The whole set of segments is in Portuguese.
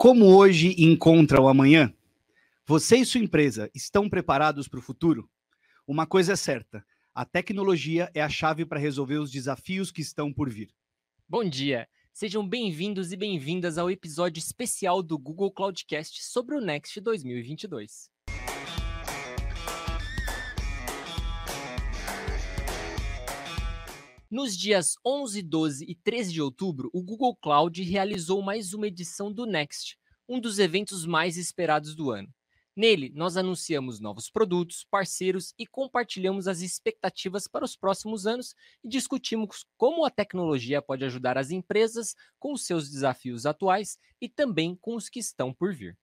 Como hoje encontra o amanhã? Você e sua empresa estão preparados para o futuro? Uma coisa é certa: a tecnologia é a chave para resolver os desafios que estão por vir. Bom dia! Sejam bem-vindos e bem-vindas ao episódio especial do Google Cloudcast sobre o Next 2022. Nos dias 11, 12 e 13 de outubro, o Google Cloud realizou mais uma edição do Next, um dos eventos mais esperados do ano. Nele, nós anunciamos novos produtos, parceiros e compartilhamos as expectativas para os próximos anos e discutimos como a tecnologia pode ajudar as empresas com os seus desafios atuais e também com os que estão por vir.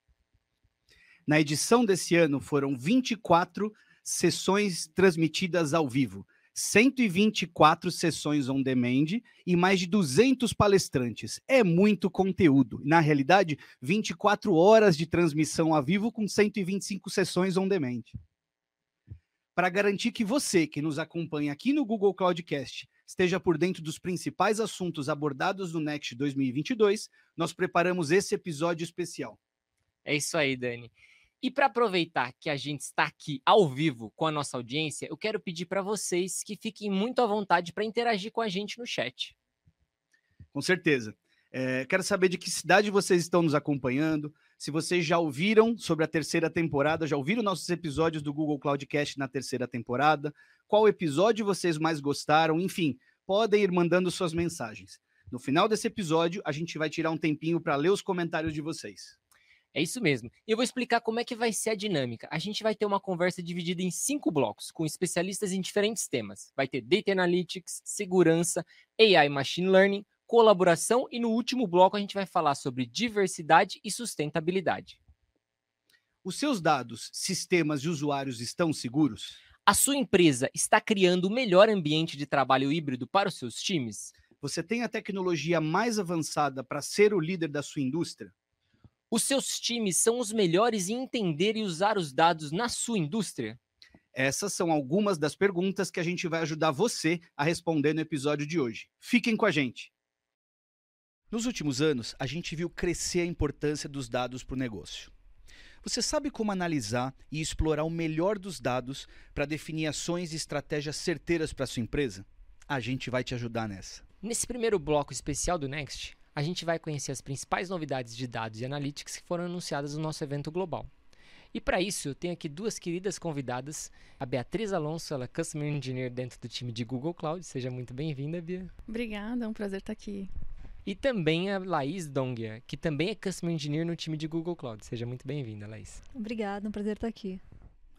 Na edição desse ano foram 24 sessões transmitidas ao vivo 124 sessões on demand e mais de 200 palestrantes. É muito conteúdo. Na realidade, 24 horas de transmissão ao vivo com 125 sessões on demand. Para garantir que você que nos acompanha aqui no Google Cloudcast esteja por dentro dos principais assuntos abordados no Next 2022, nós preparamos esse episódio especial. É isso aí, Dani. E para aproveitar que a gente está aqui ao vivo com a nossa audiência, eu quero pedir para vocês que fiquem muito à vontade para interagir com a gente no chat. Com certeza. É, quero saber de que cidade vocês estão nos acompanhando. Se vocês já ouviram sobre a terceira temporada, já ouviram nossos episódios do Google Cloudcast na terceira temporada, qual episódio vocês mais gostaram, enfim, podem ir mandando suas mensagens. No final desse episódio, a gente vai tirar um tempinho para ler os comentários de vocês. É isso mesmo. E eu vou explicar como é que vai ser a dinâmica. A gente vai ter uma conversa dividida em cinco blocos, com especialistas em diferentes temas. Vai ter Data Analytics, segurança, AI Machine Learning, colaboração e no último bloco a gente vai falar sobre diversidade e sustentabilidade. Os seus dados, sistemas e usuários estão seguros? A sua empresa está criando o melhor ambiente de trabalho híbrido para os seus times? Você tem a tecnologia mais avançada para ser o líder da sua indústria? Os seus times são os melhores em entender e usar os dados na sua indústria? Essas são algumas das perguntas que a gente vai ajudar você a responder no episódio de hoje. Fiquem com a gente. Nos últimos anos, a gente viu crescer a importância dos dados para o negócio. Você sabe como analisar e explorar o melhor dos dados para definir ações e estratégias certeiras para sua empresa? A gente vai te ajudar nessa. Nesse primeiro bloco especial do Next, a gente vai conhecer as principais novidades de dados e analytics que foram anunciadas no nosso evento global. E para isso, eu tenho aqui duas queridas convidadas. A Beatriz Alonso, ela é Customer Engineer dentro do time de Google Cloud. Seja muito bem-vinda, Bia. Obrigada, é um prazer estar aqui. E também a Laís Dongia, que também é Customer Engineer no time de Google Cloud. Seja muito bem-vinda, Laís. Obrigada, é um prazer estar aqui.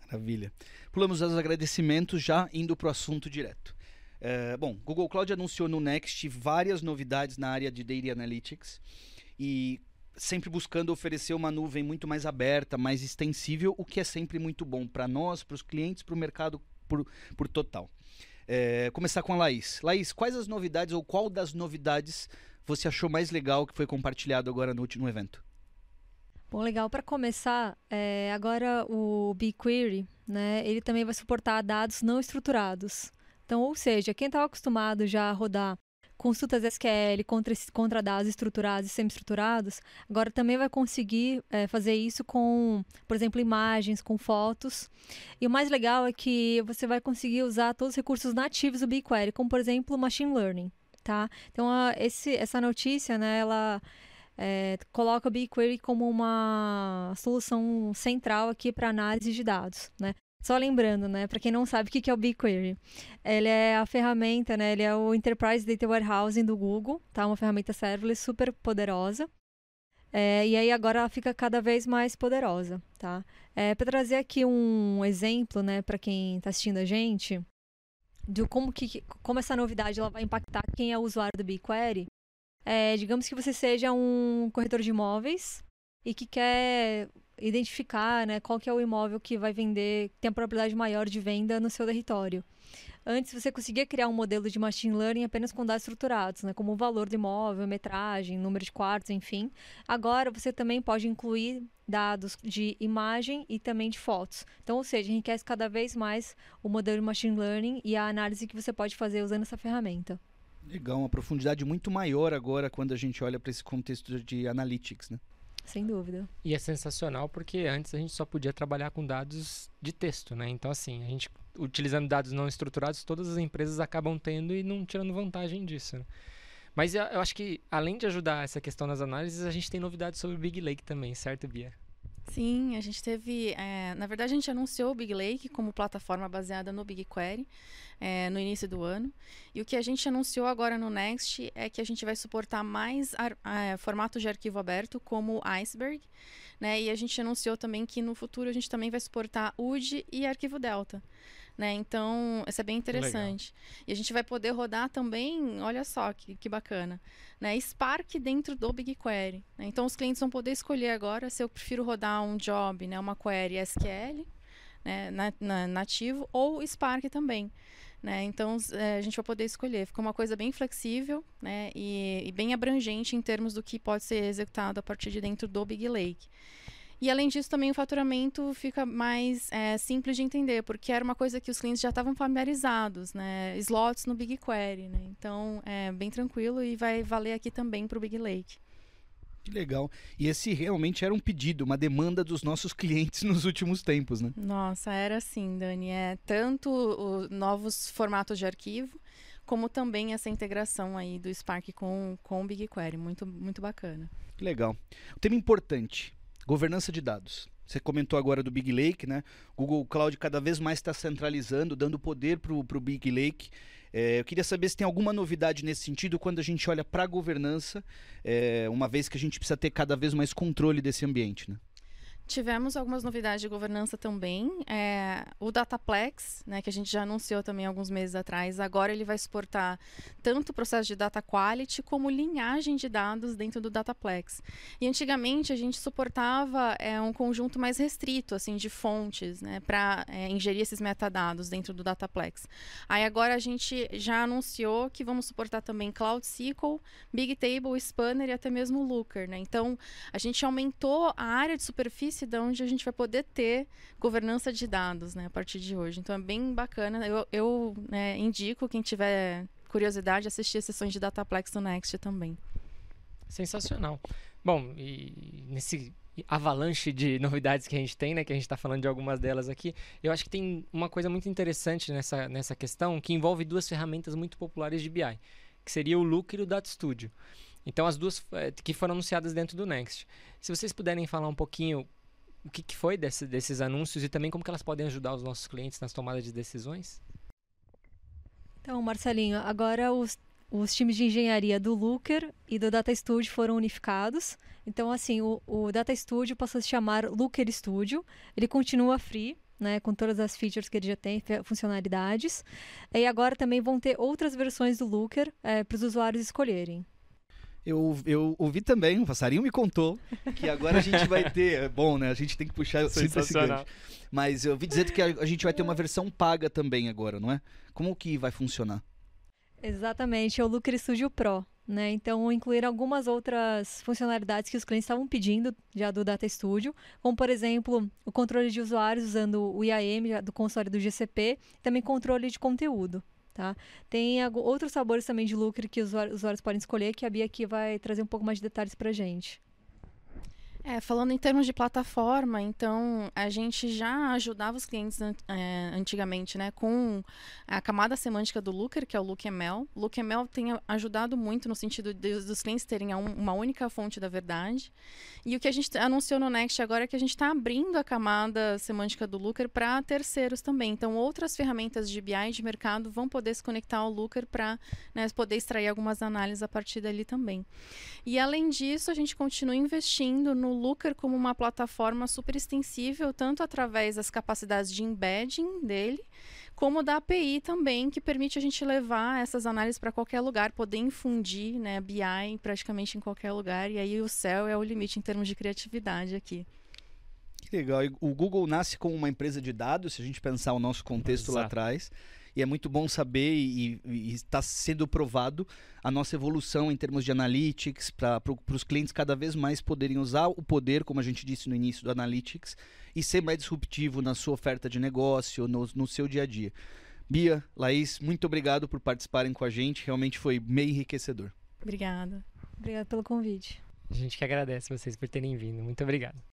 Maravilha. Pulamos os agradecimentos já indo para o assunto direto. É, bom, Google Cloud anunciou no Next várias novidades na área de Data Analytics e sempre buscando oferecer uma nuvem muito mais aberta, mais extensível, o que é sempre muito bom para nós, para os clientes, para o mercado por, por total. É, começar com a Laís. Laís, quais as novidades ou qual das novidades você achou mais legal que foi compartilhado agora no último evento? Bom, legal. Para começar, é, agora o BigQuery, né, ele também vai suportar dados não estruturados. Então, ou seja, quem estava acostumado já a rodar consultas SQL contra, contra dados estruturados e semi-estruturados, agora também vai conseguir é, fazer isso com, por exemplo, imagens, com fotos. E o mais legal é que você vai conseguir usar todos os recursos nativos do BigQuery, como, por exemplo, Machine Learning. Tá? Então, a, esse, essa notícia, né, ela é, coloca o BigQuery como uma solução central aqui para análise de dados. Né? Só lembrando, né, para quem não sabe o que é o BigQuery, ele é a ferramenta, né, ele é o Enterprise Data Warehousing do Google, tá? Uma ferramenta serverless super poderosa. É, e aí agora ela fica cada vez mais poderosa, tá? É, para trazer aqui um exemplo, né, para quem está assistindo a gente, de como que como essa novidade ela vai impactar quem é usuário do BigQuery. É, digamos que você seja um corretor de imóveis e que quer identificar né, qual que é o imóvel que vai vender, tem a probabilidade maior de venda no seu território. Antes você conseguia criar um modelo de machine learning apenas com dados estruturados, né, como o valor do imóvel, metragem, número de quartos, enfim. Agora você também pode incluir dados de imagem e também de fotos. Então, ou seja, enriquece cada vez mais o modelo de machine learning e a análise que você pode fazer usando essa ferramenta. Legal, uma profundidade muito maior agora quando a gente olha para esse contexto de analytics, né? Sem dúvida. E é sensacional porque antes a gente só podia trabalhar com dados de texto, né? Então, assim, a gente utilizando dados não estruturados, todas as empresas acabam tendo e não tirando vantagem disso. Né? Mas eu, acho que, além de ajudar essa questão nas análises, a gente tem novidades sobre o Big Lake também, certo, Bia? Sim, a gente teve. É, na verdade, a gente anunciou o Big Lake como plataforma baseada no BigQuery é, no início do ano. E o que a gente anunciou agora no Next é que a gente vai suportar mais é, formatos de arquivo aberto, como Iceberg. Né? E a gente anunciou também que no futuro a gente também vai suportar UD e arquivo Delta. Né? Então, isso é bem interessante. Legal. E a gente vai poder rodar também, olha só que, que bacana, né? Spark dentro do BigQuery. Né? Então, os clientes vão poder escolher agora se eu prefiro rodar um job, né? uma query SQL, né? na, na, nativo, ou Spark também. Né? Então é, a gente vai poder escolher. Fica uma coisa bem flexível né? e, e, bem abrangente em termos do que pode ser executado a partir de dentro do Big Lake. E além disso, também o faturamento fica mais é, simples de entender, porque era uma coisa que os clientes já estavam familiarizados, né? Slots no BigQuery, né? Então é bem tranquilo e vai valer aqui também para o Big Lake. Que legal. E esse realmente era um pedido, uma demanda dos nossos clientes nos últimos tempos, né? Nossa, era assim, Dani. É tanto os novos formatos de arquivo, como também essa integração aí do Spark com, com o BigQuery. Muito, muito bacana. Legal. Um tema importante Governança de dados. Você comentou agora do Big Lake, né? Google Cloud cada vez mais está centralizando, dando poder para o Big Lake. É, eu queria saber se tem alguma novidade nesse sentido quando a gente olha para a governança, é, uma vez que a gente precisa ter cada vez mais controle desse ambiente, né? Tivemos algumas novidades de governança também. É, o Dataplex, né, que a gente já anunciou também alguns meses atrás, agora ele vai suportar tanto o processo de data quality como linhagem de dados dentro do Dataplex. E antigamente a gente suportava é, um conjunto mais restrito assim de fontes né, para é, ingerir esses metadados dentro do Dataplex. Aí agora a gente já anunciou que vamos suportar também Cloud SQL, Bigtable, Spanner e até mesmo Looker. Né? Então a gente aumentou a área de superfície de onde a gente vai poder ter governança de dados né, a partir de hoje. Então é bem bacana. Eu, eu né, indico quem tiver curiosidade assistir as sessões de Dataplex do Next também. Sensacional. Bom, e nesse avalanche de novidades que a gente tem, né, que a gente está falando de algumas delas aqui, eu acho que tem uma coisa muito interessante nessa, nessa questão que envolve duas ferramentas muito populares de BI, que seria o Looker e o Data Studio. Então, as duas é, que foram anunciadas dentro do Next. Se vocês puderem falar um pouquinho o que, que foi desse, desses anúncios e também como que elas podem ajudar os nossos clientes nas tomadas de decisões? Então, Marcelinho, agora os, os times de engenharia do Looker e do Data Studio foram unificados. Então, assim, o, o Data Studio passou a se chamar Looker Studio. Ele continua free, né, com todas as features que ele já tem, funcionalidades. E agora também vão ter outras versões do Looker é, para os usuários escolherem eu, eu ouvi também, o passarinho me contou, que agora a gente vai ter. É bom, né? A gente tem que puxar sempre esse gancho. Mas eu ouvi dizer que a, a gente vai ter uma versão paga também agora, não é? Como que vai funcionar? Exatamente, é o Looker Studio Pro. Né? Então, incluir algumas outras funcionalidades que os clientes estavam pedindo já do Data Studio, como, por exemplo, o controle de usuários usando o IAM do console do GCP, também controle de conteúdo. Tá? Tem outros sabores também de lucro que os usuários podem escolher, que a Bia aqui vai trazer um pouco mais de detalhes para gente. É, falando em termos de plataforma, então a gente já ajudava os clientes é, antigamente, né, com a camada semântica do Looker, que é o LookML. LookML tem ajudado muito no sentido de, dos clientes terem uma única fonte da verdade. E o que a gente anunciou no Next agora é que a gente está abrindo a camada semântica do Looker para terceiros também. Então, outras ferramentas de BI de mercado vão poder se conectar ao Looker para né, poder extrair algumas análises a partir dali também. E além disso, a gente continua investindo no Looker como uma plataforma super extensível, tanto através das capacidades de embedding dele, como da API também, que permite a gente levar essas análises para qualquer lugar, poder infundir né, BI praticamente em qualquer lugar, e aí o céu é o limite em termos de criatividade aqui. Que legal. O Google nasce como uma empresa de dados, se a gente pensar o nosso contexto Exato. lá atrás e é muito bom saber e está sendo provado a nossa evolução em termos de analytics para pro, os clientes cada vez mais poderem usar o poder, como a gente disse no início do analytics, e ser mais disruptivo na sua oferta de negócio, no, no seu dia a dia. Bia, Laís, muito obrigado por participarem com a gente, realmente foi meio enriquecedor. Obrigada. Obrigada pelo convite. A gente que agradece vocês por terem vindo. Muito obrigado.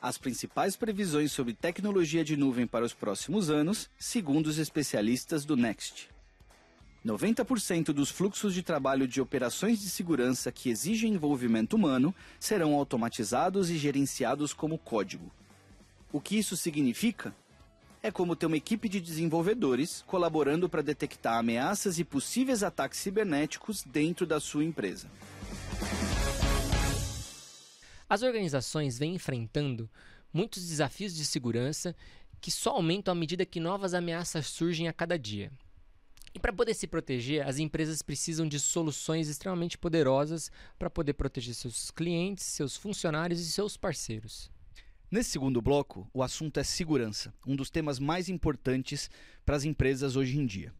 As principais previsões sobre tecnologia de nuvem para os próximos anos, segundo os especialistas do Next. 90% dos fluxos de trabalho de operações de segurança que exigem envolvimento humano serão automatizados e gerenciados como código. O que isso significa? É como ter uma equipe de desenvolvedores colaborando para detectar ameaças e possíveis ataques cibernéticos dentro da sua empresa. As organizações vêm enfrentando muitos desafios de segurança que só aumentam à medida que novas ameaças surgem a cada dia. E para poder se proteger, as empresas precisam de soluções extremamente poderosas para poder proteger seus clientes, seus funcionários e seus parceiros. Nesse segundo bloco, o assunto é segurança, um dos temas mais importantes para as empresas hoje em dia.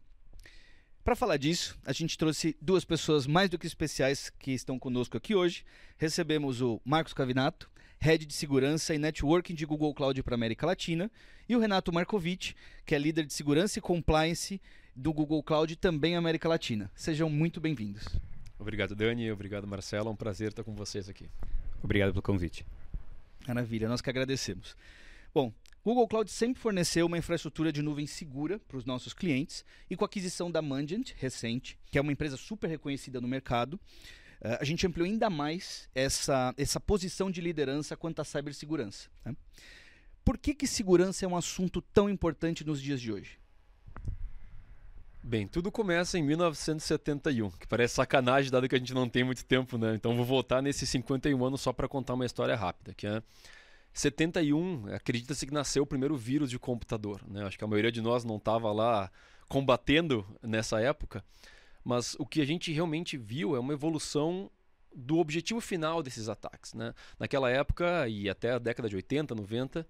Para falar disso, a gente trouxe duas pessoas mais do que especiais que estão conosco aqui hoje. Recebemos o Marcos Cavinato, Head de Segurança e Networking de Google Cloud para América Latina, e o Renato Markovic, que é líder de Segurança e Compliance do Google Cloud também América Latina. Sejam muito bem-vindos. Obrigado, Dani. Obrigado, Marcelo. É um prazer estar com vocês aqui. Obrigado pelo convite. Maravilha, nós que agradecemos. Bom, Google Cloud sempre forneceu uma infraestrutura de nuvem segura para os nossos clientes e com a aquisição da Mangent recente, que é uma empresa super reconhecida no mercado, eh, a gente ampliou ainda mais essa, essa posição de liderança quanto à cibersegurança. Né? Por que, que segurança é um assunto tão importante nos dias de hoje? Bem, tudo começa em 1971, que parece sacanagem dado que a gente não tem muito tempo, né? Então vou voltar nesses 51 anos só para contar uma história rápida, que é 71, acredita-se que nasceu o primeiro vírus de computador. Né? Acho que a maioria de nós não estava lá combatendo nessa época, mas o que a gente realmente viu é uma evolução do objetivo final desses ataques. Né? Naquela época e até a década de 80, 90,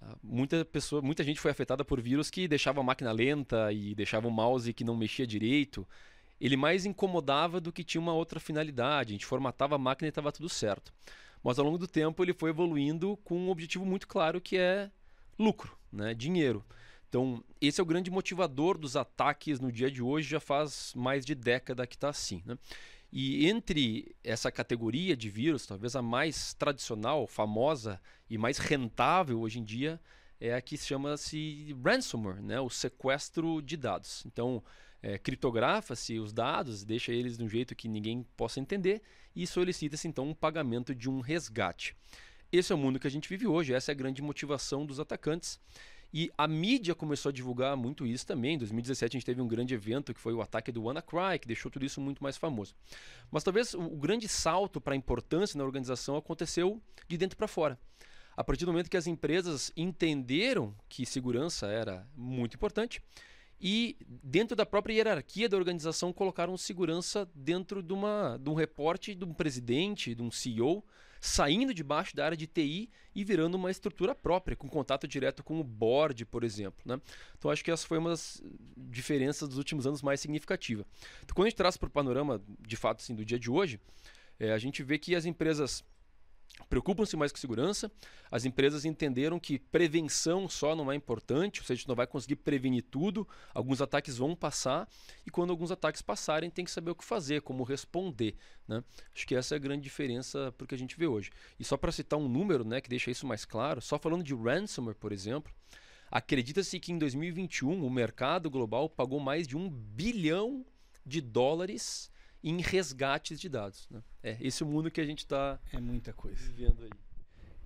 ah, muita, pessoa, muita gente foi afetada por vírus que deixava a máquina lenta e deixava o mouse que não mexia direito. Ele mais incomodava do que tinha uma outra finalidade. A gente formatava a máquina e estava tudo certo. Mas ao longo do tempo ele foi evoluindo com um objetivo muito claro que é lucro, né? dinheiro. Então, esse é o grande motivador dos ataques no dia de hoje, já faz mais de década que está assim. Né? E entre essa categoria de vírus, talvez a mais tradicional, famosa e mais rentável hoje em dia é a que chama-se ransomware, né? o sequestro de dados. Então, é, criptografa-se os dados, deixa eles de um jeito que ninguém possa entender e solicita-se então um pagamento de um resgate. Esse é o mundo que a gente vive hoje, essa é a grande motivação dos atacantes. E a mídia começou a divulgar muito isso também. Em 2017 a gente teve um grande evento que foi o ataque do WannaCry, que deixou tudo isso muito mais famoso. Mas talvez o, o grande salto para a importância na organização aconteceu de dentro para fora. A partir do momento que as empresas entenderam que segurança era muito importante, e dentro da própria hierarquia da organização colocaram segurança dentro de, uma, de um reporte de um presidente, de um CEO, saindo de baixo da área de TI e virando uma estrutura própria, com contato direto com o board, por exemplo. Né? Então acho que essa foi uma das diferenças dos últimos anos mais significativa. Então, quando a gente traz para o panorama, de fato, assim, do dia de hoje, é, a gente vê que as empresas preocupam-se mais com segurança. As empresas entenderam que prevenção só não é importante, ou seja, a gente não vai conseguir prevenir tudo. Alguns ataques vão passar e quando alguns ataques passarem, tem que saber o que fazer, como responder. Né? Acho que essa é a grande diferença para o que a gente vê hoje. E só para citar um número né, que deixa isso mais claro, só falando de ransomware, por exemplo, acredita-se que em 2021 o mercado global pagou mais de um bilhão de dólares em resgates de dados. Né? É esse é o mundo que a gente está é muita coisa vivendo aí.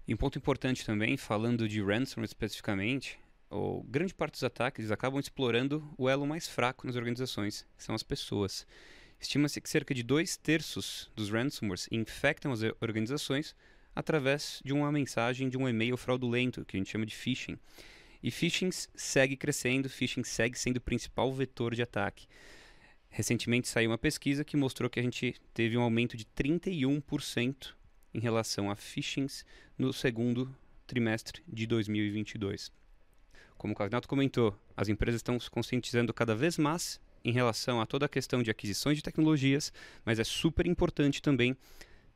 E um ponto importante também, falando de ransomware especificamente, o grande parte dos ataques acabam explorando o elo mais fraco nas organizações, que são as pessoas. Estima-se que cerca de dois terços dos ransomwares infectam as organizações através de uma mensagem de um e-mail fraudulento, que a gente chama de phishing. E phishing segue crescendo, phishing segue sendo o principal vetor de ataque. Recentemente saiu uma pesquisa que mostrou que a gente teve um aumento de 31% em relação a phishings no segundo trimestre de 2022. Como o Cavinato comentou, as empresas estão se conscientizando cada vez mais em relação a toda a questão de aquisições de tecnologias, mas é super importante também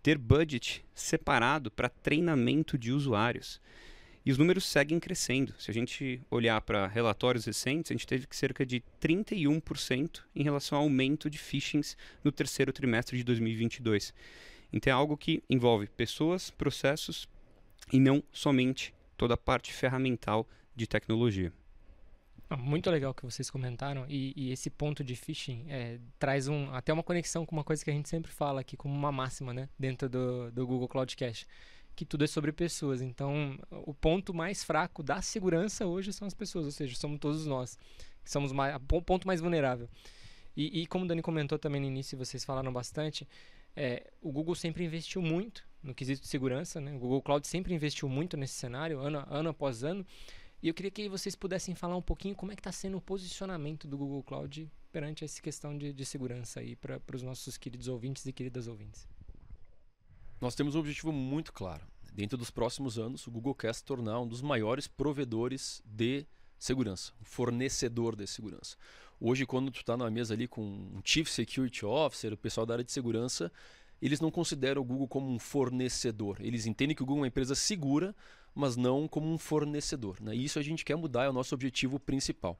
ter budget separado para treinamento de usuários. E os números seguem crescendo. Se a gente olhar para relatórios recentes, a gente teve cerca de 31% em relação ao aumento de phishings no terceiro trimestre de 2022. Então é algo que envolve pessoas, processos e não somente toda a parte ferramental de tecnologia. Ah, muito legal que vocês comentaram e, e esse ponto de phishing é, traz um, até uma conexão com uma coisa que a gente sempre fala aqui como uma máxima né, dentro do, do Google Cloud Cache, que tudo é sobre pessoas. Então, o ponto mais fraco da segurança hoje são as pessoas, ou seja, somos todos nós, somos o ponto mais vulnerável. E, e, como o Dani comentou também no início, vocês falaram bastante, é, o Google sempre investiu muito no quesito de segurança, né? o Google Cloud sempre investiu muito nesse cenário, ano, ano após ano, e eu queria que vocês pudessem falar um pouquinho como é que está sendo o posicionamento do Google Cloud perante essa questão de, de segurança aí para os nossos queridos ouvintes e queridas ouvintes. Nós temos um objetivo muito claro. Dentro dos próximos anos, o Google quer se tornar um dos maiores provedores de segurança, um fornecedor de segurança. Hoje, quando tu está na mesa ali com um Chief Security Officer, o pessoal da área de segurança, eles não consideram o Google como um fornecedor. Eles entendem que o Google é uma empresa segura, mas não como um fornecedor. Né? E isso a gente quer mudar, é o nosso objetivo principal.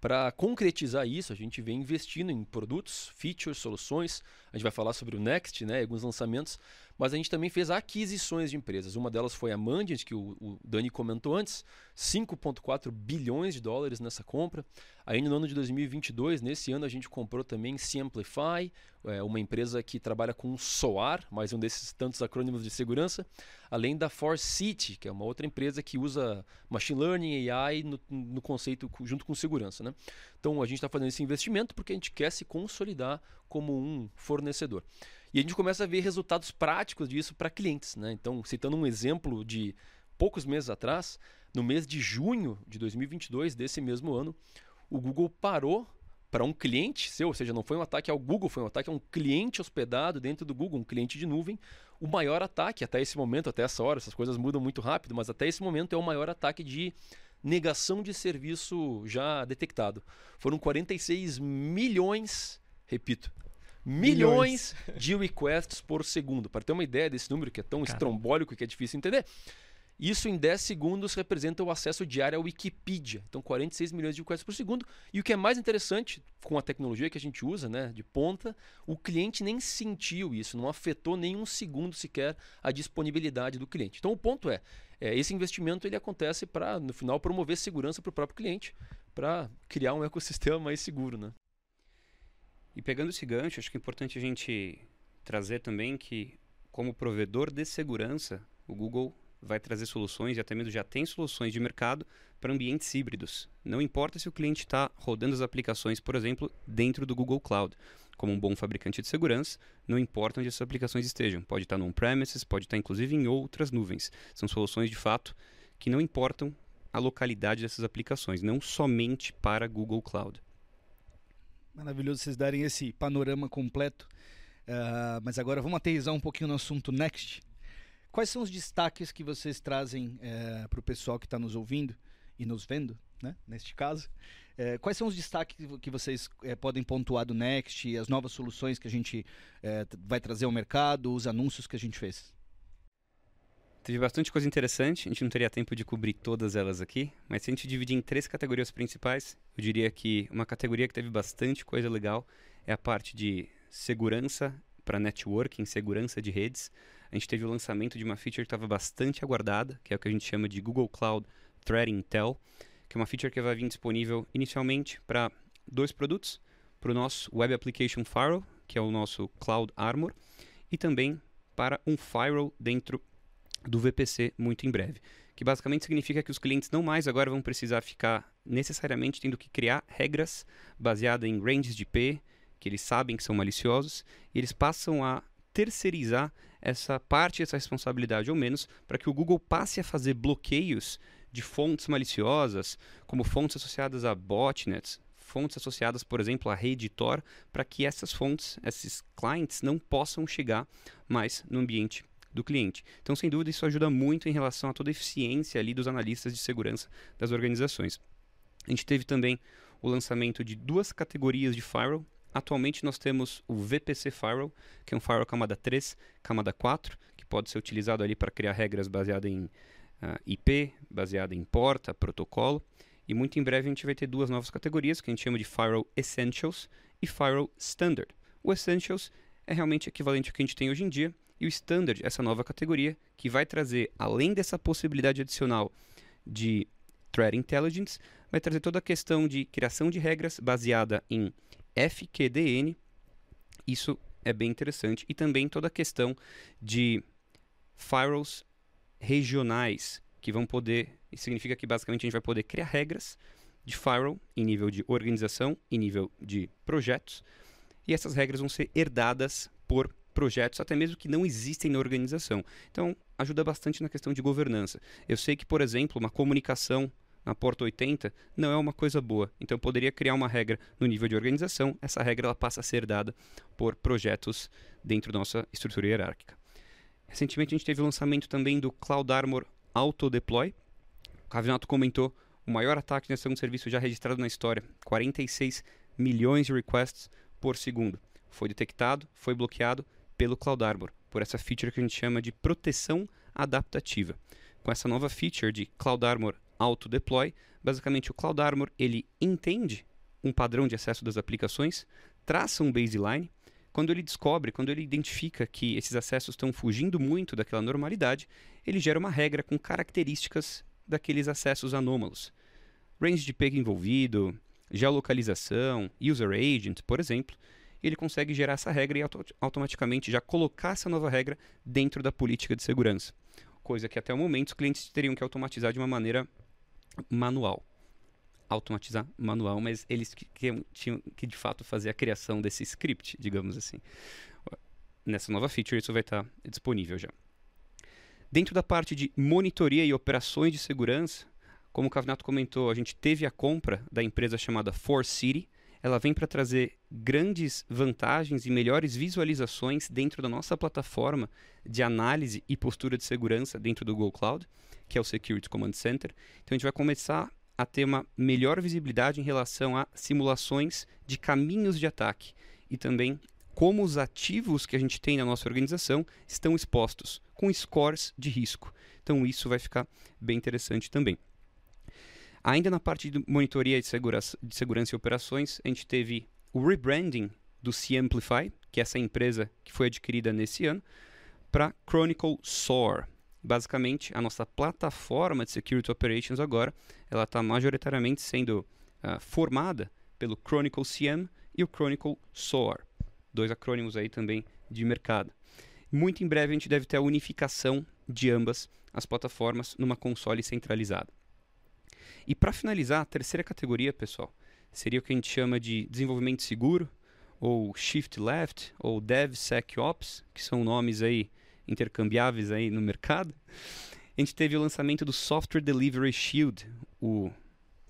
Para concretizar isso, a gente vem investindo em produtos, features, soluções. A gente vai falar sobre o Next, né, alguns lançamentos, mas a gente também fez aquisições de empresas. Uma delas foi a Mandiant, que o, o Dani comentou antes, 5,4 bilhões de dólares nessa compra. Ainda no ano de 2022, nesse ano, a gente comprou também Simplify, é, uma empresa que trabalha com SOAR, mais um desses tantos acrônimos de segurança, além da City, que é uma outra empresa que usa Machine Learning, AI no, no conceito junto com segurança. Né? Então a gente está fazendo esse investimento porque a gente quer se consolidar como um fornecedor. E a gente começa a ver resultados práticos disso para clientes. Né? Então, citando um exemplo de poucos meses atrás, no mês de junho de 2022, desse mesmo ano, o Google parou para um cliente seu, ou seja, não foi um ataque ao Google, foi um ataque a um cliente hospedado dentro do Google, um cliente de nuvem. O maior ataque até esse momento, até essa hora, essas coisas mudam muito rápido, mas até esse momento é o maior ataque de negação de serviço já detectado. Foram 46 milhões, repito, milhões, de requests por segundo. Para ter uma ideia desse número que é tão Caramba. estrombólico que é difícil entender, isso em 10 segundos representa o acesso diário à Wikipedia. Então, 46 milhões de requests por segundo. E o que é mais interessante com a tecnologia que a gente usa, né, de ponta, o cliente nem sentiu isso, não afetou nem um segundo sequer a disponibilidade do cliente. Então, o ponto é, é esse investimento ele acontece para, no final, promover segurança para o próprio cliente, para criar um ecossistema mais seguro, né? E pegando esse gancho, acho que é importante a gente trazer também que, como provedor de segurança, o Google vai trazer soluções, e até mesmo já tem soluções de mercado para ambientes híbridos. Não importa se o cliente está rodando as aplicações, por exemplo, dentro do Google Cloud. Como um bom fabricante de segurança, não importa onde essas aplicações estejam. Pode estar no on-premises, pode estar inclusive em outras nuvens. São soluções de fato que não importam a localidade dessas aplicações, não somente para Google Cloud. Maravilhoso vocês darem esse panorama completo. Uh, mas agora vamos aterrizar um pouquinho no assunto Next. Quais são os destaques que vocês trazem uh, eh, para o pessoal que está nos ouvindo e nos vendo, né, neste caso? Uh, quais são os destaques que vocês eh, podem pontuar do Next, as novas soluções que a gente vai trazer ao mercado, os anúncios que a gente fez? Teve bastante coisa interessante, a gente não teria tempo de cobrir todas elas aqui, mas se a gente dividir em três categorias principais, eu diria que uma categoria que teve bastante coisa legal é a parte de segurança para networking, segurança de redes. A gente teve o lançamento de uma feature que estava bastante aguardada, que é o que a gente chama de Google Cloud Threat Intel, que é uma feature que vai vir disponível inicialmente para dois produtos, para o nosso Web Application Firewall, que é o nosso Cloud Armor, e também para um firewall dentro do VPC muito em breve. Que basicamente significa que os clientes não mais agora vão precisar ficar necessariamente tendo que criar regras baseadas em ranges de IP, que eles sabem que são maliciosos, e eles passam a terceirizar essa parte, essa responsabilidade, ou menos, para que o Google passe a fazer bloqueios de fontes maliciosas, como fontes associadas a botnets, fontes associadas, por exemplo, rede Tor, para que essas fontes, esses clients, não possam chegar mais no ambiente do cliente. Então, sem dúvida, isso ajuda muito em relação a toda a eficiência ali dos analistas de segurança das organizações. A gente teve também o lançamento de duas categorias de firewall. Atualmente nós temos o VPC Firewall, que é um firewall camada 3, camada 4, que pode ser utilizado ali para criar regras baseadas em uh, IP, baseada em porta, protocolo. E muito em breve a gente vai ter duas novas categorias que a gente chama de Firewall Essentials e Firewall Standard. O Essentials é realmente equivalente ao que a gente tem hoje em dia, e o Standard, essa nova categoria, que vai trazer, além dessa possibilidade adicional de Threat Intelligence, vai trazer toda a questão de criação de regras baseada em FQDN. Isso é bem interessante. E também toda a questão de firewalls regionais, que vão poder. Significa que basicamente a gente vai poder criar regras de firewall em nível de organização, em nível de projetos, e essas regras vão ser herdadas por projetos, até mesmo que não existem na organização. Então, ajuda bastante na questão de governança. Eu sei que, por exemplo, uma comunicação na porta 80 não é uma coisa boa. Então, eu poderia criar uma regra no nível de organização, essa regra ela passa a ser dada por projetos dentro da nossa estrutura hierárquica. Recentemente, a gente teve o lançamento também do Cloud Armor Auto Deploy. O Cavinato comentou o maior ataque de estação de serviço já registrado na história, 46 milhões de requests por segundo. Foi detectado, foi bloqueado pelo Cloud Armor, por essa feature que a gente chama de proteção adaptativa. Com essa nova feature de Cloud Armor Auto Deploy, basicamente o Cloud Armor ele entende um padrão de acesso das aplicações, traça um baseline, quando ele descobre, quando ele identifica que esses acessos estão fugindo muito daquela normalidade, ele gera uma regra com características daqueles acessos anômalos. Range de pega envolvido, geolocalização, user agent, por exemplo, ele consegue gerar essa regra e auto automaticamente já colocar essa nova regra dentro da política de segurança. Coisa que até o momento os clientes teriam que automatizar de uma maneira manual. Automatizar manual, mas eles que, que, tinham que de fato fazer a criação desse script, digamos assim. Nessa nova feature, isso vai estar disponível já. Dentro da parte de monitoria e operações de segurança, como o Cavinato comentou, a gente teve a compra da empresa chamada City. Ela vem para trazer grandes vantagens e melhores visualizações dentro da nossa plataforma de análise e postura de segurança dentro do Google Cloud, que é o Security Command Center. Então a gente vai começar a ter uma melhor visibilidade em relação a simulações de caminhos de ataque e também como os ativos que a gente tem na nossa organização estão expostos, com scores de risco. Então isso vai ficar bem interessante também. Ainda na parte de monitoria de segurança, de segurança e operações, a gente teve o rebranding do C-Amplify, que é essa empresa que foi adquirida nesse ano, para Chronicle SOAR. Basicamente, a nossa plataforma de Security Operations agora, ela está majoritariamente sendo uh, formada pelo Chronicle CM e o Chronicle SOAR. Dois acrônimos aí também de mercado. Muito em breve a gente deve ter a unificação de ambas as plataformas numa console centralizada. E para finalizar, a terceira categoria, pessoal, seria o que a gente chama de desenvolvimento seguro, ou Shift Left, ou DevSecOps, que são nomes aí intercambiáveis aí no mercado. A gente teve o lançamento do Software Delivery Shield, o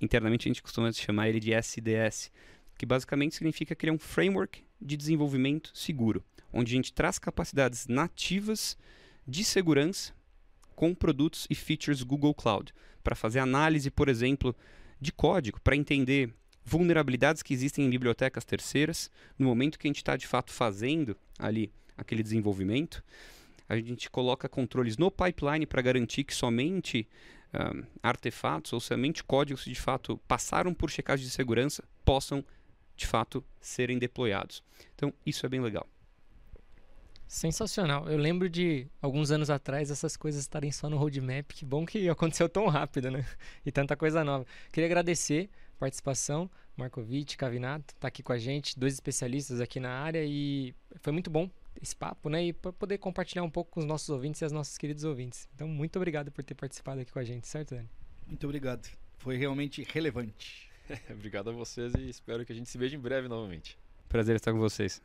internamente a gente costuma chamar ele de SDS, que basicamente significa é um framework de desenvolvimento seguro, onde a gente traz capacidades nativas de segurança com produtos e features Google Cloud para fazer análise, por exemplo, de código, para entender vulnerabilidades que existem em bibliotecas terceiras, no momento que a gente está de fato fazendo ali aquele desenvolvimento. A gente coloca controles no pipeline para garantir que somente um, artefatos ou somente códigos que de fato passaram por checagem de segurança possam de fato serem deployados. Então, isso é bem legal. Sensacional. Eu lembro de alguns anos atrás essas coisas estarem só no roadmap. Que bom que aconteceu tão rápido, né? E tanta coisa nova. Queria agradecer a participação, Markovic, Cavinato, tá aqui com a gente, dois especialistas aqui na área e foi muito bom esse papo, né? E para poder compartilhar um pouco com os nossos ouvintes e as nossas queridos ouvintes. Então, muito obrigado por ter participado aqui com a gente, certo, Dani? Muito obrigado. Foi realmente relevante. obrigado a vocês e espero que a gente se veja em breve novamente. Prazer estar com vocês.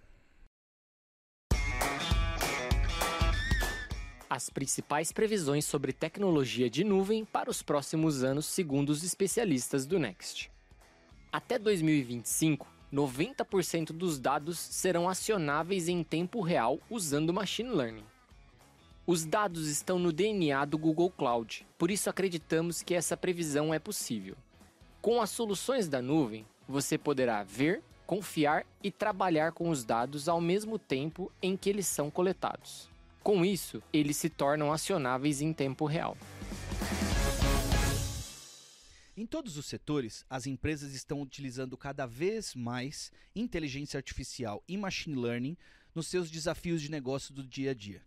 As principais previsões sobre tecnologia de nuvem para os próximos anos, segundo os especialistas do Next. Até 2025, 90% dos dados serão acionáveis em tempo real usando machine learning. Os dados estão no DNA do Google Cloud, por isso acreditamos que essa previsão é possível. Com as soluções da nuvem, você poderá ver, confiar e trabalhar com os dados ao mesmo tempo em que eles são coletados. Com isso, eles se tornam acionáveis em tempo real. Em todos os setores, as empresas estão utilizando cada vez mais inteligência artificial e machine learning nos seus desafios de negócio do dia a dia.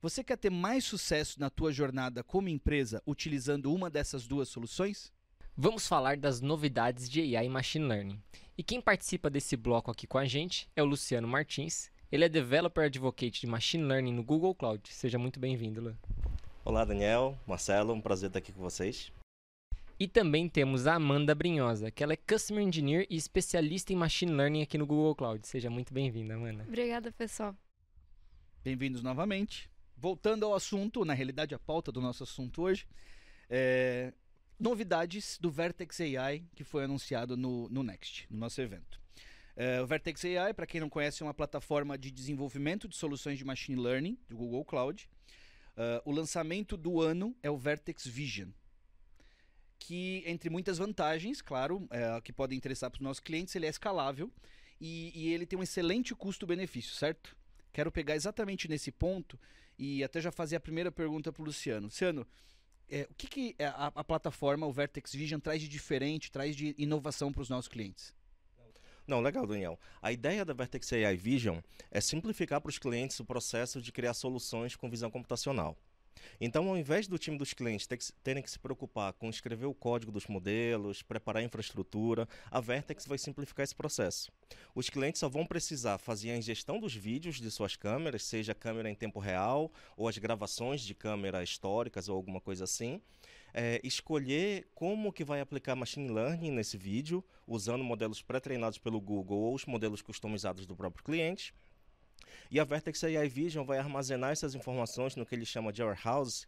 Você quer ter mais sucesso na tua jornada como empresa utilizando uma dessas duas soluções? Vamos falar das novidades de AI e Machine Learning. E quem participa desse bloco aqui com a gente é o Luciano Martins. Ele é Developer Advocate de Machine Learning no Google Cloud. Seja muito bem-vindo, Lu. Olá, Daniel, Marcelo, um prazer estar aqui com vocês. E também temos a Amanda Brinhosa, que ela é Customer Engineer e especialista em Machine Learning aqui no Google Cloud. Seja muito bem-vinda, Amanda. Obrigada, pessoal. Bem-vindos novamente. Voltando ao assunto, na realidade a pauta do nosso assunto hoje, é novidades do Vertex AI que foi anunciado no, no Next, no nosso evento. É, o Vertex AI, para quem não conhece, é uma plataforma de desenvolvimento de soluções de machine learning do Google Cloud. Uh, o lançamento do ano é o Vertex Vision, que, entre muitas vantagens, claro, é, que podem interessar para os nossos clientes, ele é escalável e, e ele tem um excelente custo-benefício, certo? Quero pegar exatamente nesse ponto e até já fazer a primeira pergunta para o Luciano. Luciano, é, o que, que a, a, plataforma, o Vertex Vision, traz de diferente, traz de inovação para os nossos clientes? Não, legal, Daniel. A ideia da Vertex AI Vision é simplificar para os clientes o processo de criar soluções com visão computacional. Então, ao invés do time dos clientes terem que se preocupar com escrever o código dos modelos, preparar a infraestrutura, a Vertex vai simplificar esse processo. Os clientes só vão precisar fazer a ingestão dos vídeos de suas câmeras, seja câmera em tempo real ou as gravações de câmera históricas ou alguma coisa assim, é, escolher como que vai aplicar machine learning nesse vídeo, usando modelos pré-treinados pelo Google ou os modelos customizados do próprio cliente e a Vertex AI Vision vai armazenar essas informações no que ele chama de warehouse,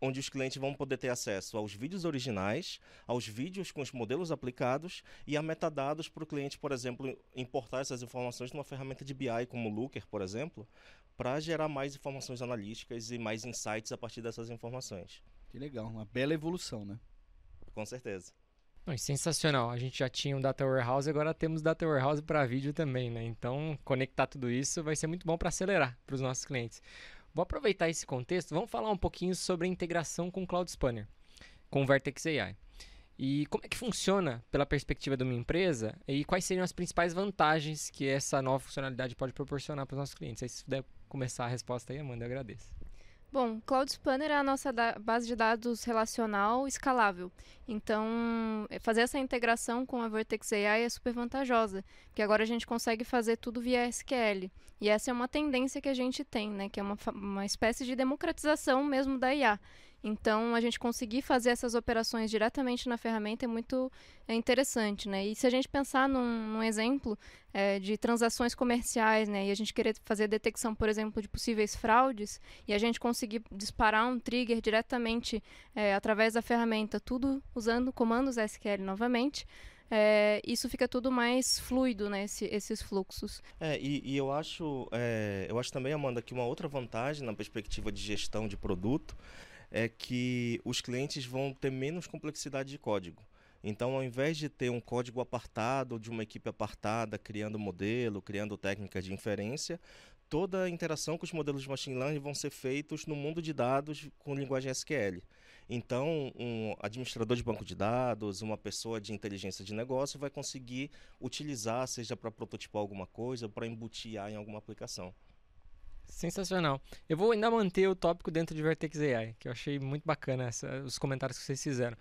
onde os clientes vão poder ter acesso aos vídeos originais, aos vídeos com os modelos aplicados e a metadados para o cliente, por exemplo, importar essas informações numa ferramenta de BI como o Looker, por exemplo, para gerar mais informações analíticas e mais insights a partir dessas informações. Que legal, uma bela evolução, né? Com certeza. Não, sensacional. A gente já tinha um Data Warehouse, agora temos Data Warehouse para vídeo também, né? Então, conectar tudo isso vai ser muito bom para acelerar para os nossos clientes. Vou aproveitar esse contexto, vamos falar um pouquinho sobre a integração com o Cloud Spanner, com o Vertex AI. E como é que funciona pela perspectiva de uma empresa e quais seriam as principais vantagens que essa nova funcionalidade pode proporcionar para os nossos clientes? Aí, se puder começar a resposta aí, Amanda, eu agradeço. Bom, Cloud Spanner é a nossa base de dados relacional escalável. Então, é, fazer essa integração com a Vertex AI é super vantajosa, porque agora a gente consegue fazer tudo via SQL. E essa é uma tendência que a gente tem, né, que é uma, uma espécie de democratização mesmo da IA. Então, a gente conseguir fazer essas operações diretamente na ferramenta é muito é interessante, né? E se a gente pensar num, num exemplo é, de transações comerciais, né? E a gente querer fazer detecção, por exemplo, de possíveis fraudes, e a gente conseguir disparar um trigger diretamente é, através da ferramenta, tudo usando comandos SQL novamente, é, isso fica tudo mais fluido, né, esse, esses fluxos. É, e, e eu acho, é, eu acho também, Amanda, que uma outra vantagem na perspectiva de gestão de produto é que os clientes vão ter menos complexidade de código. Então, ao invés de ter um código apartado de uma equipe apartada, criando modelo, criando técnicas de inferência, toda a interação com os modelos de machine learning vão ser feitos no mundo de dados com linguagem SQL. Então, um administrador de banco de dados, uma pessoa de inteligência de negócio vai conseguir utilizar, seja para prototipar alguma coisa, para embutir em alguma aplicação. Sensacional. Eu vou ainda manter o tópico dentro de Vertex AI, que eu achei muito bacana essa, os comentários que vocês fizeram.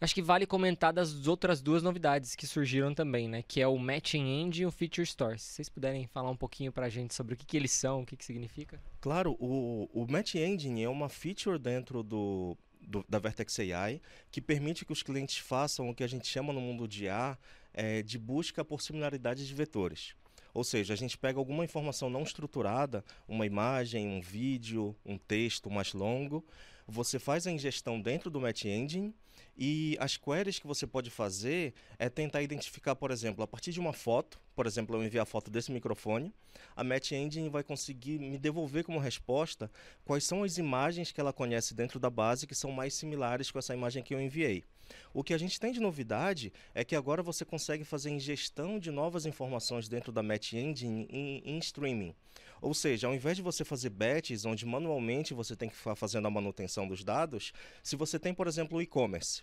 Acho que vale comentar das outras duas novidades que surgiram também, né? Que é o Matching Engine e o Feature Store. Se vocês puderem falar um pouquinho para a gente sobre o que, que eles são, o que, que significa. Claro, o, o Match Engine é uma feature dentro do, do, da Vertex AI que permite que os clientes façam o que a gente chama no mundo de A é, de busca por similaridades de vetores. Ou seja, a gente pega alguma informação não estruturada, uma imagem, um vídeo, um texto mais longo, você faz a ingestão dentro do Match Engine e as queries que você pode fazer é tentar identificar, por exemplo, a partir de uma foto, por exemplo, eu enviar a foto desse microfone, a Match Engine vai conseguir me devolver como resposta quais são as imagens que ela conhece dentro da base que são mais similares com essa imagem que eu enviei. O que a gente tem de novidade é que agora você consegue fazer ingestão de novas informações dentro da Match Engine em, em streaming. Ou seja, ao invés de você fazer batches, onde manualmente você tem que ficar fazendo a manutenção dos dados, se você tem, por exemplo, o e-commerce,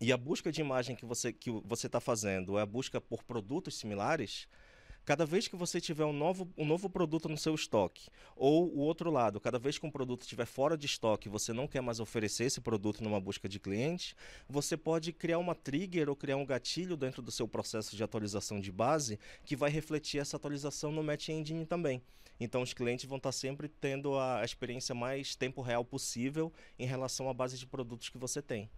e a busca de imagem que você que você está fazendo é a busca por produtos similares, cada vez que você tiver um novo, um novo produto no seu estoque, ou o outro lado, cada vez que um produto estiver fora de estoque você não quer mais oferecer esse produto numa busca de cliente, você pode criar uma trigger ou criar um gatilho dentro do seu processo de atualização de base que vai refletir essa atualização no Match Engine também. Então, os clientes vão estar sempre tendo a experiência mais tempo real possível em relação à base de produtos que você tem.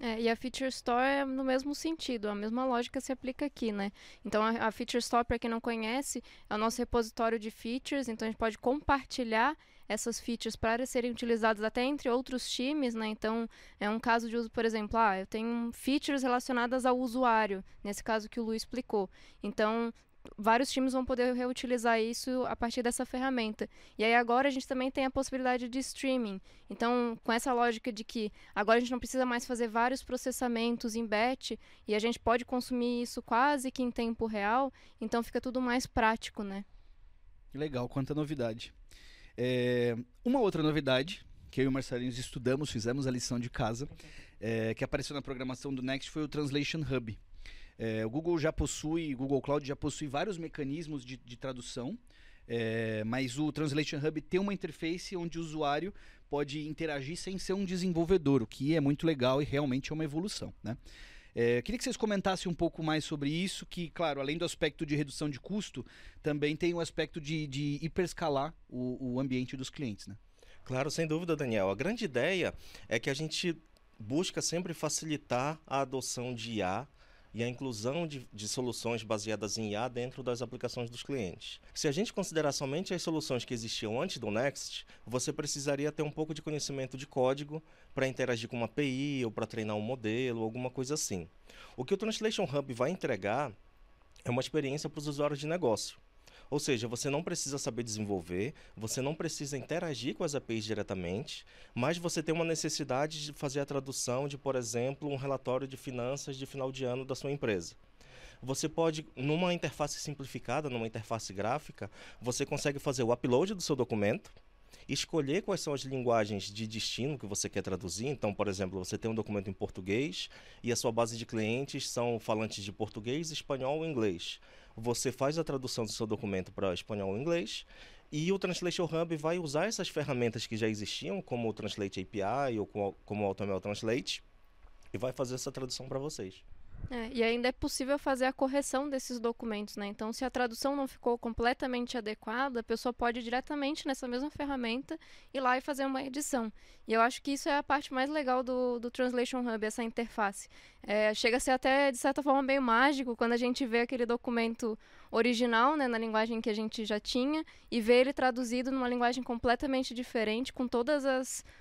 É, e a Feature Store é no mesmo sentido, a mesma lógica se aplica aqui, né? Então a, a Feature Store, para quem não conhece, é o nosso repositório de features, então a gente pode compartilhar essas features para serem utilizadas até entre outros times, né? Então, é um caso de uso, por exemplo, ah, eu tenho features relacionadas ao usuário, nesse caso que o Lu explicou. Então, vários times vão poder reutilizar isso a partir dessa ferramenta. E aí agora a gente também tem a possibilidade de streaming. Então, com essa lógica de que agora a gente não precisa mais fazer vários processamentos em batch e a gente pode consumir isso quase que em tempo real, então fica tudo mais prático, né? Legal, quanta novidade. É, uma outra novidade que eu e o Marcelinho estudamos, fizemos a lição de casa, é, que apareceu na programação do Next foi o Translation Hub. É, o Google já possui, Google Cloud já possui vários mecanismos de, de tradução, é, mas o Translation Hub tem uma interface onde o usuário pode interagir sem ser um desenvolvedor, o que é muito legal e realmente é uma evolução. Né? É, queria que vocês comentassem um pouco mais sobre isso, que, claro, além do aspecto de redução de custo, também tem o aspecto de, de hiperscalar o, o ambiente dos clientes. Né? Claro, sem dúvida, Daniel. A grande ideia é que a gente busca sempre facilitar a adoção de IA e a inclusão de, de, soluções baseadas em IA dentro das aplicações dos clientes. Se a gente considerar somente as soluções que existiam antes do Next, você precisaria ter um pouco de conhecimento de código para interagir com uma API ou para treinar um modelo, alguma coisa assim. O que o Translation Hub vai entregar é uma experiência para os usuários de negócio. Ou seja, você não precisa saber desenvolver, você não precisa interagir com as APIs diretamente, mas você tem uma necessidade de fazer a tradução de, por exemplo, um relatório de finanças de final de ano da sua empresa. Você pode, numa interface simplificada, numa interface gráfica, você consegue fazer o upload do seu documento, escolher quais são as linguagens de destino que você quer traduzir. Então, por exemplo, você tem um documento em português e a sua base de clientes são falantes de português, espanhol ou inglês você faz a tradução do seu documento para espanhol ou inglês e o Translation Hub vai usar essas ferramentas que já existiam, como o Translate API ou como o AutoML Translate, e vai fazer essa tradução para vocês. É, e ainda é possível fazer a correção desses documentos, né? Então, se a tradução não ficou completamente adequada, a pessoa pode ir diretamente nessa mesma ferramenta ir lá e fazer uma edição. E eu acho que isso é a parte mais legal do, do Translation Hub, essa interface. É, chega a ser até, de certa forma, meio mágico quando a gente vê aquele documento original, né, na linguagem que a gente já tinha, e ver ele traduzido numa linguagem completamente diferente, com todos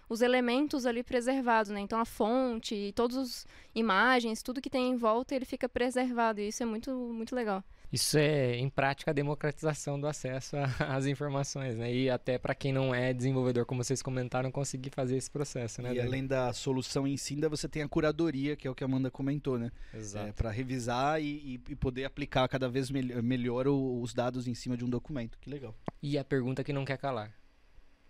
os elementos ali preservados, né? Então a fonte, todas as imagens, tudo que tem em volta, ele fica preservado, e isso é muito, muito legal. Isso é, em prática, a democratização do acesso às informações, né? E até para quem não é desenvolvedor, como vocês comentaram, conseguir fazer esse processo, né? E além da solução em si, ainda você tem a curadoria, que é o que a Amanda comentou, né? Exato. É, para revisar e, e, poder aplicar cada vez melhor os dados em cima de um documento. Que legal. E a pergunta que não quer calar.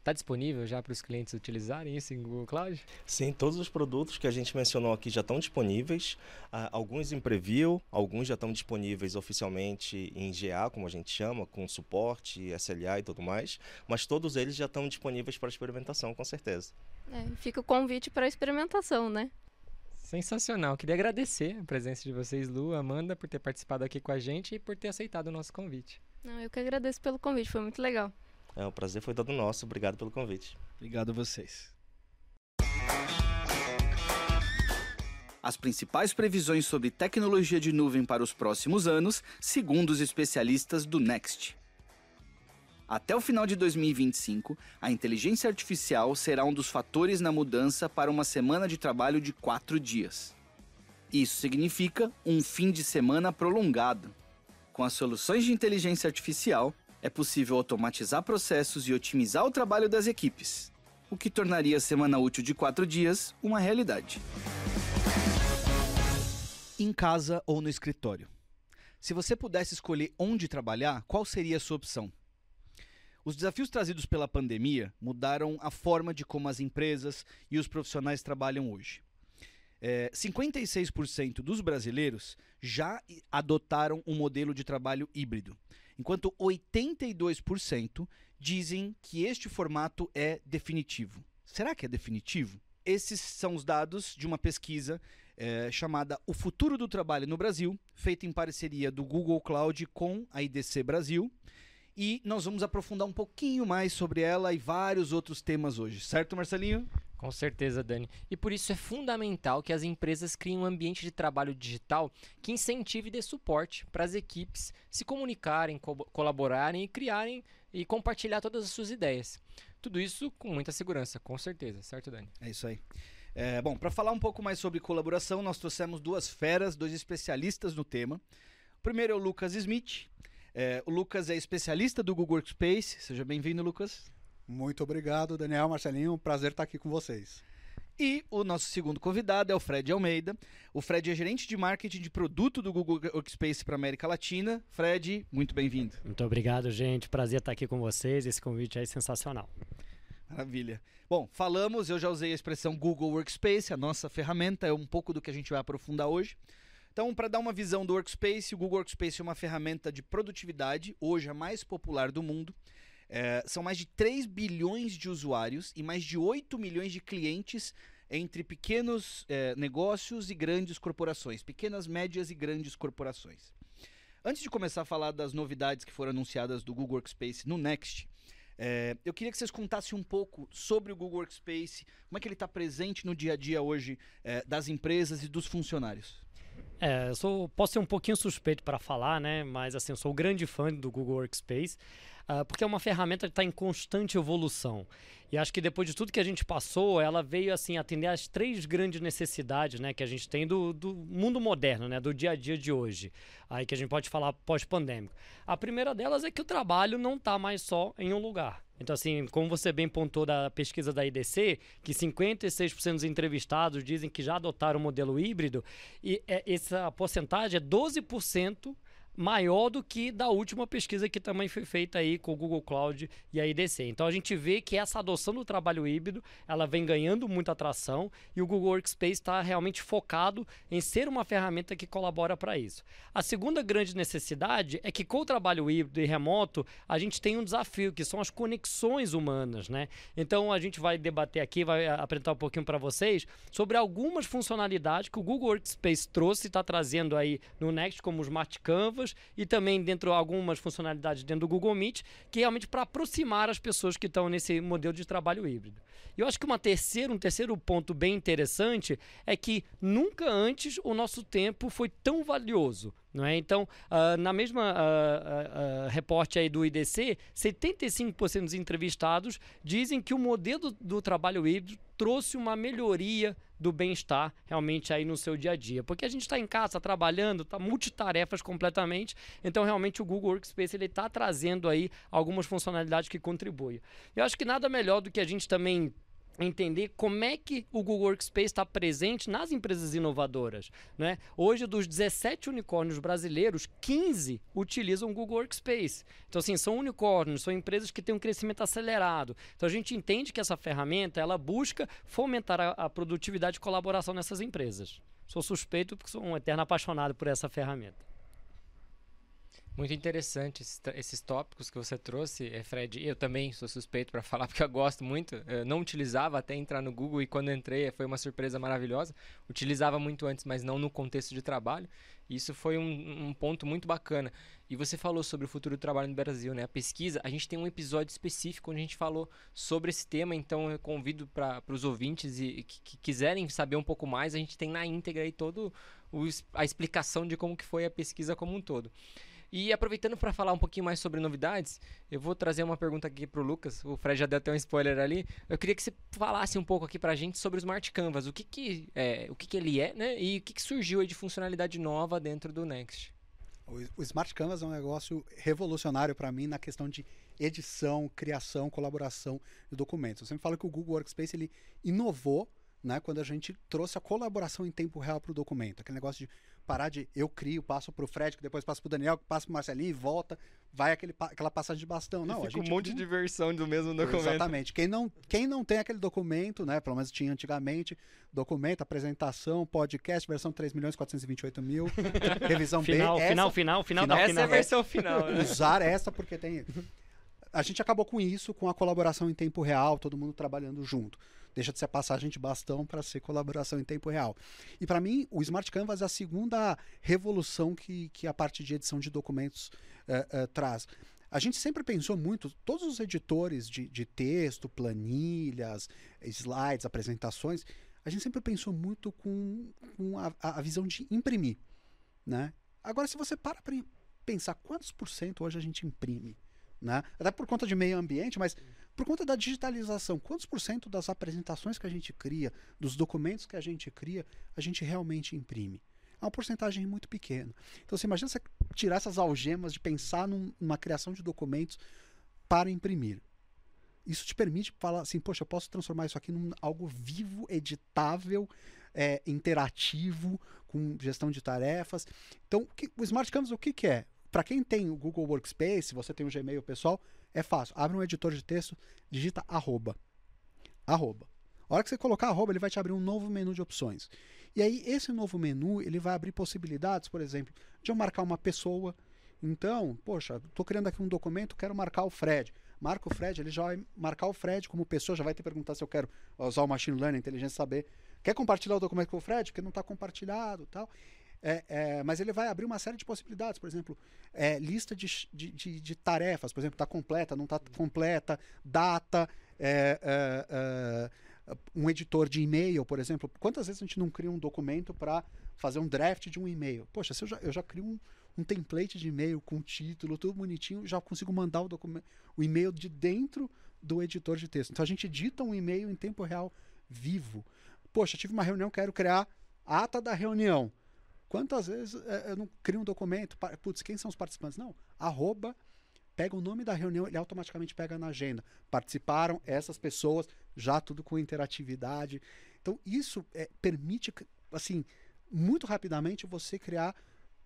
Está disponível já para os clientes utilizarem isso em Google Cloud? Sim, todos os produtos que a gente mencionou aqui já estão disponíveis. Uh, alguns em preview, alguns já estão disponíveis oficialmente em GA, como a gente chama, com suporte, SLA e tudo mais. Mas todos eles já estão disponíveis para experimentação, com certeza. É, fica o convite para experimentação, né? Sensacional. Queria agradecer a presença de vocês, Lu, Amanda, por ter participado aqui com a gente e por ter aceitado o nosso convite. Não, eu que agradeço pelo convite, foi muito legal. É, o prazer foi todo nosso. Obrigado pelo convite. Obrigado a vocês. As principais previsões sobre tecnologia de nuvem para os próximos anos, segundo os especialistas do Next. Até o final de 2025, a inteligência artificial será um dos fatores na mudança para uma semana de trabalho de quatro dias. Isso significa um fim de semana prolongado. Com as soluções de inteligência artificial, é possível automatizar processos e otimizar o trabalho das equipes, o que tornaria a semana útil de quatro dias uma realidade. Em casa ou no escritório? Se você pudesse escolher onde trabalhar, qual seria a sua opção? Os desafios trazidos pela pandemia mudaram a forma de como as empresas e os profissionais trabalham hoje. é, 56% dos brasileiros já adotaram um modelo de trabalho híbrido, enquanto 82% dizem que este formato é definitivo. Será que é definitivo? Esses são os dados de uma pesquisa é, chamada O Futuro do Trabalho no Brasil, feita em parceria do Google Cloud com a IDC Brasil. E nós vamos aprofundar um pouquinho mais sobre ela e vários outros temas hoje, certo, Marcelinho? Com certeza, Dani. E por isso é fundamental que as empresas criem um ambiente de trabalho digital que incentive e dê suporte para as equipes se comunicarem, co colaborarem e criarem e compartilhar todas as suas ideias. Tudo isso com muita segurança, com certeza, certo, Dani? É isso aí. É, bom, para falar um pouco mais sobre colaboração, nós trouxemos duas feras, dois especialistas no tema. O primeiro é o Lucas Smith. É, o Lucas é especialista do Google Workspace. Seja bem-vindo, Lucas. Muito obrigado, Daniel, Marcelinho. Um prazer estar aqui com vocês. E o nosso segundo convidado é o Fred Almeida. O Fred é gerente de marketing de produto do Google Workspace para América Latina. Fred, muito bem-vindo. Muito obrigado, gente. Prazer estar aqui com vocês. Esse convite é sensacional. Maravilha. Bom, falamos, eu já usei a expressão Google Workspace, a nossa ferramenta, é um pouco do que a gente vai aprofundar hoje. Então, para dar uma visão do Workspace, o Google Workspace é uma ferramenta de produtividade, hoje a mais popular do mundo. É, são mais de 3 bilhões de usuários e mais de 8 milhões de clientes entre pequenos é, negócios e grandes corporações, pequenas, médias e grandes corporações. Antes de começar a falar das novidades que foram anunciadas do Google Workspace no Next, é, eu queria que vocês contassem um pouco sobre o Google Workspace, como é que ele está presente no dia a dia hoje é, das empresas e dos funcionários. É, eu sou, posso ser um pouquinho suspeito para falar, né? Mas assim, eu sou grande fã do Google Workspace uh, porque é uma ferramenta que está em constante evolução. E acho que depois de tudo que a gente passou, ela veio assim atender às três grandes necessidades né, que a gente tem do, do mundo moderno, né, do dia a dia de hoje, aí que a gente pode falar pós-pandêmico. A primeira delas é que o trabalho não está mais só em um lugar. Então, assim, como você bem pontou da pesquisa da IDC, que 56% dos entrevistados dizem que já adotaram o modelo híbrido, e é, essa porcentagem é 12% maior do que da última pesquisa que também foi feita aí com o Google Cloud e a IDC. Então a gente vê que essa adoção do trabalho híbrido, ela vem ganhando muita atração e o Google Workspace está realmente focado em ser uma ferramenta que colabora para isso. A segunda grande necessidade é que com o trabalho híbrido e remoto, a gente tem um desafio que são as conexões humanas, né? Então a gente vai debater aqui, vai apresentar um pouquinho para vocês sobre algumas funcionalidades que o Google Workspace trouxe e está trazendo aí no Next como o Smart Canvas e também dentro de algumas funcionalidades dentro do Google Meet, que é realmente para aproximar as pessoas que estão nesse modelo de trabalho híbrido. E eu acho que uma terceira, um terceiro ponto bem interessante é que nunca antes o nosso tempo foi tão valioso. Não é? Então, uh, na mesma uh, uh, reporte aí do IDC, 75% dos entrevistados dizem que o modelo do trabalho híbrido trouxe uma melhoria do bem-estar realmente aí no seu dia a dia. Porque a gente está em casa, trabalhando, está multitarefas completamente, então realmente o Google Workspace ele está trazendo aí algumas funcionalidades que contribuem. Eu acho que nada melhor do que a gente também entender como é que o Google Workspace está presente nas empresas inovadoras. Né? Hoje, dos 17 unicórnios brasileiros, 15 utilizam o Google Workspace. Então, assim, são unicórnios, são empresas que têm um crescimento acelerado. Então, a gente entende que essa ferramenta ela busca fomentar a, a produtividade e colaboração nessas empresas. Sou suspeito porque sou um eterno apaixonado por essa ferramenta. Muito interessante esses, esses, tópicos que você trouxe, eh, Fred. Eu também sou suspeito para falar porque eu gosto muito. Eu não utilizava até entrar no Google e quando entrei foi uma surpresa maravilhosa. Utilizava muito antes, mas não no contexto de trabalho. Isso foi um, um ponto muito bacana. E você falou sobre o futuro do trabalho no Brasil, né? A pesquisa, a gente tem um episódio específico onde a gente falou sobre esse tema, então eu convido para os ouvintes e, que, que, quiserem saber um pouco mais, a gente tem na íntegra aí todo a explicação de como que foi a pesquisa como um todo. E aproveitando para falar um pouquinho mais sobre novidades, eu vou trazer uma pergunta aqui para o Lucas. O Fred já deu até um spoiler ali. Eu queria que você falasse um pouco aqui para a gente sobre o Smart Canvas. O que, que, é, o que, que ele é, né? E o que, que surgiu aí de funcionalidade nova dentro do Next? O Smart Canvas é um negócio revolucionário para mim na questão de edição, criação, colaboração de documentos. Eu sempre falo que o Google Workspace ele inovou né, quando a gente trouxe a colaboração em tempo real para o documento. Aquele negócio de parar de eu crio, passo pro Fred, que depois passo pro Daniel, que passo pro Marcelinho e volta, vai aquele, aquela passagem de bastão. Não, a Fica um monte cria de versão do mesmo documento. Exatamente. Quem não, quem não tem aquele documento, né? Pelo menos tinha antigamente, documento, apresentação, podcast, versão 3 milhões 428 mil, revisão Final, B. essa- final, final, final, Final, da Essa é final. a versão final, né? usar essa porque tem. A gente acabou com isso, com a colaboração em tempo real, todo mundo trabalhando junto. Deixa de ser passagem de bastão para ser colaboração em tempo real. E para mim, o Smart Canvas é a segunda revolução que, que a parte de edição de documentos eh, eh, traz. A gente sempre pensou muito, todos os editores de, de texto, planilhas, slides, apresentações, a gente sempre pensou muito com, com a, a visão de imprimir. Né? Agora, se você para para pensar quantos por cento hoje a gente imprime, né? Até por conta de meio ambiente, mas por conta da digitalização, quantos por cento das apresentações que a gente cria, dos documentos que a gente cria, a gente realmente imprime? É uma porcentagem muito pequena. Então você imagina você tirar essas algemas de pensar num- numa criação de documentos para imprimir. Isso te permite falar assim, poxa, eu posso transformar isso aqui num algo vivo, editável, é, interativo, com gestão de tarefas. Então, o, que- o Smart Canvas, o que, que é? Para quem tem o Google Workspace, você tem o Gmail pessoal, é fácil. Abre um editor de texto, digita arroba. Arroba. A hora que você colocar arroba, ele vai te abrir um novo menu de opções. E aí, esse novo menu, ele vai abrir possibilidades, por exemplo, de eu marcar uma pessoa. Então, poxa, estou criando aqui um documento, quero marcar o Fred. Marca o Fred, ele já vai marcar o Fred como pessoa, já vai te perguntar se eu quero usar o Machine Learning, inteligência, saber. Quer compartilhar o documento com o Fred? Porque não está compartilhado tal. É, é, mas ele vai abrir uma série de possibilidades, por exemplo, é, lista de, de, de- de tarefas, por exemplo, está completa, não está completa, data, é, é, é, um editor de e-mail, por exemplo. Quantas vezes a gente não cria um documento para fazer um draft de um e-mail? Poxa, se eu já, eu já crio um, um template de e-mail com título, tudo bonitinho, já consigo mandar o, o e-mail de dentro do editor de texto. Então a gente edita um e-mail em tempo real vivo. Poxa, tive uma reunião, quero criar a ata da reunião. Quantas vezes é, eu não crio um documento? Putz, quem são os participantes? Não, arroba, pega o nome da reunião, ele automaticamente pega na agenda. Participaram essas pessoas, já tudo com interatividade. Então, isso é, permite, assim, muito rapidamente você criar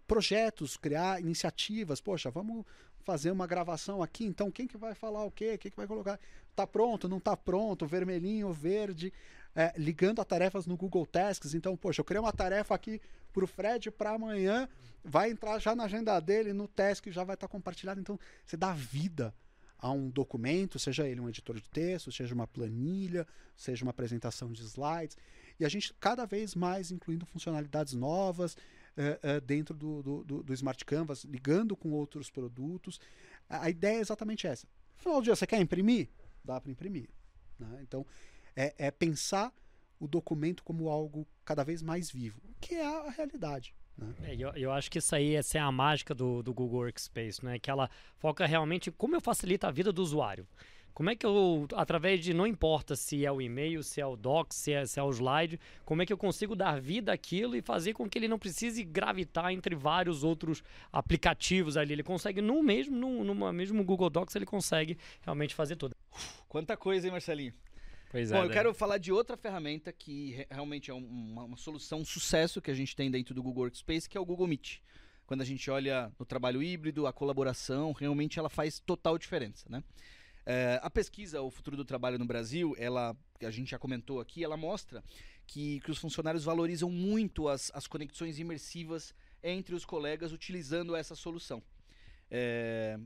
projetos, criar iniciativas. Poxa, vamos fazer uma gravação aqui, então quem que vai falar o quê? Quem que vai colocar? Tá pronto, não tá pronto, vermelhinho, verde, é, ligando a tarefas no Google Tasks. Então, poxa, eu criei uma tarefa aqui para o Fred para amanhã, vai entrar já na agenda dele, no task já vai estar compartilhado. Então, você dá vida a um documento, seja ele um editor de texto, seja uma planilha, seja uma apresentação de slides, e a gente cada vez mais incluindo funcionalidades novas eh, eh, dentro do, do, do- do Smart Canvas, ligando com outros produtos. A, a ideia é exatamente essa. No final do dia, você quer imprimir? Dá para imprimir. né? Então, é, é pensar o documento como algo cada vez mais vivo, que é a realidade. né? É, eu, eu acho que isso aí essa é a mágica do, do Google Workspace, né? Que ela foca realmente em como eu facilito a vida do usuário. Como é que eu, através de, não importa se é o e-mail, se é o doc, se é, se é o slide, como é que eu consigo dar vida àquilo e fazer com que ele não precise gravitar entre vários outros aplicativos ali. Ele consegue, no mesmo, no, numa mesmo Google Docs, ele consegue realmente fazer tudo. Quanta coisa, hein, Marcelinho? Pois Bom, é. eu quero falar de outra ferramenta que re- realmente é um- uma, uma solução um sucesso que a gente tem dentro do Google Workspace, que é o Google Meet. Quando a gente olha no trabalho híbrido, a colaboração, realmente ela faz total diferença, né? É, a pesquisa O Futuro do Trabalho no Brasil, ela, a gente já comentou aqui, ela mostra que, que os funcionários valorizam muito as, as conexões imersivas entre os colegas utilizando essa solução. É,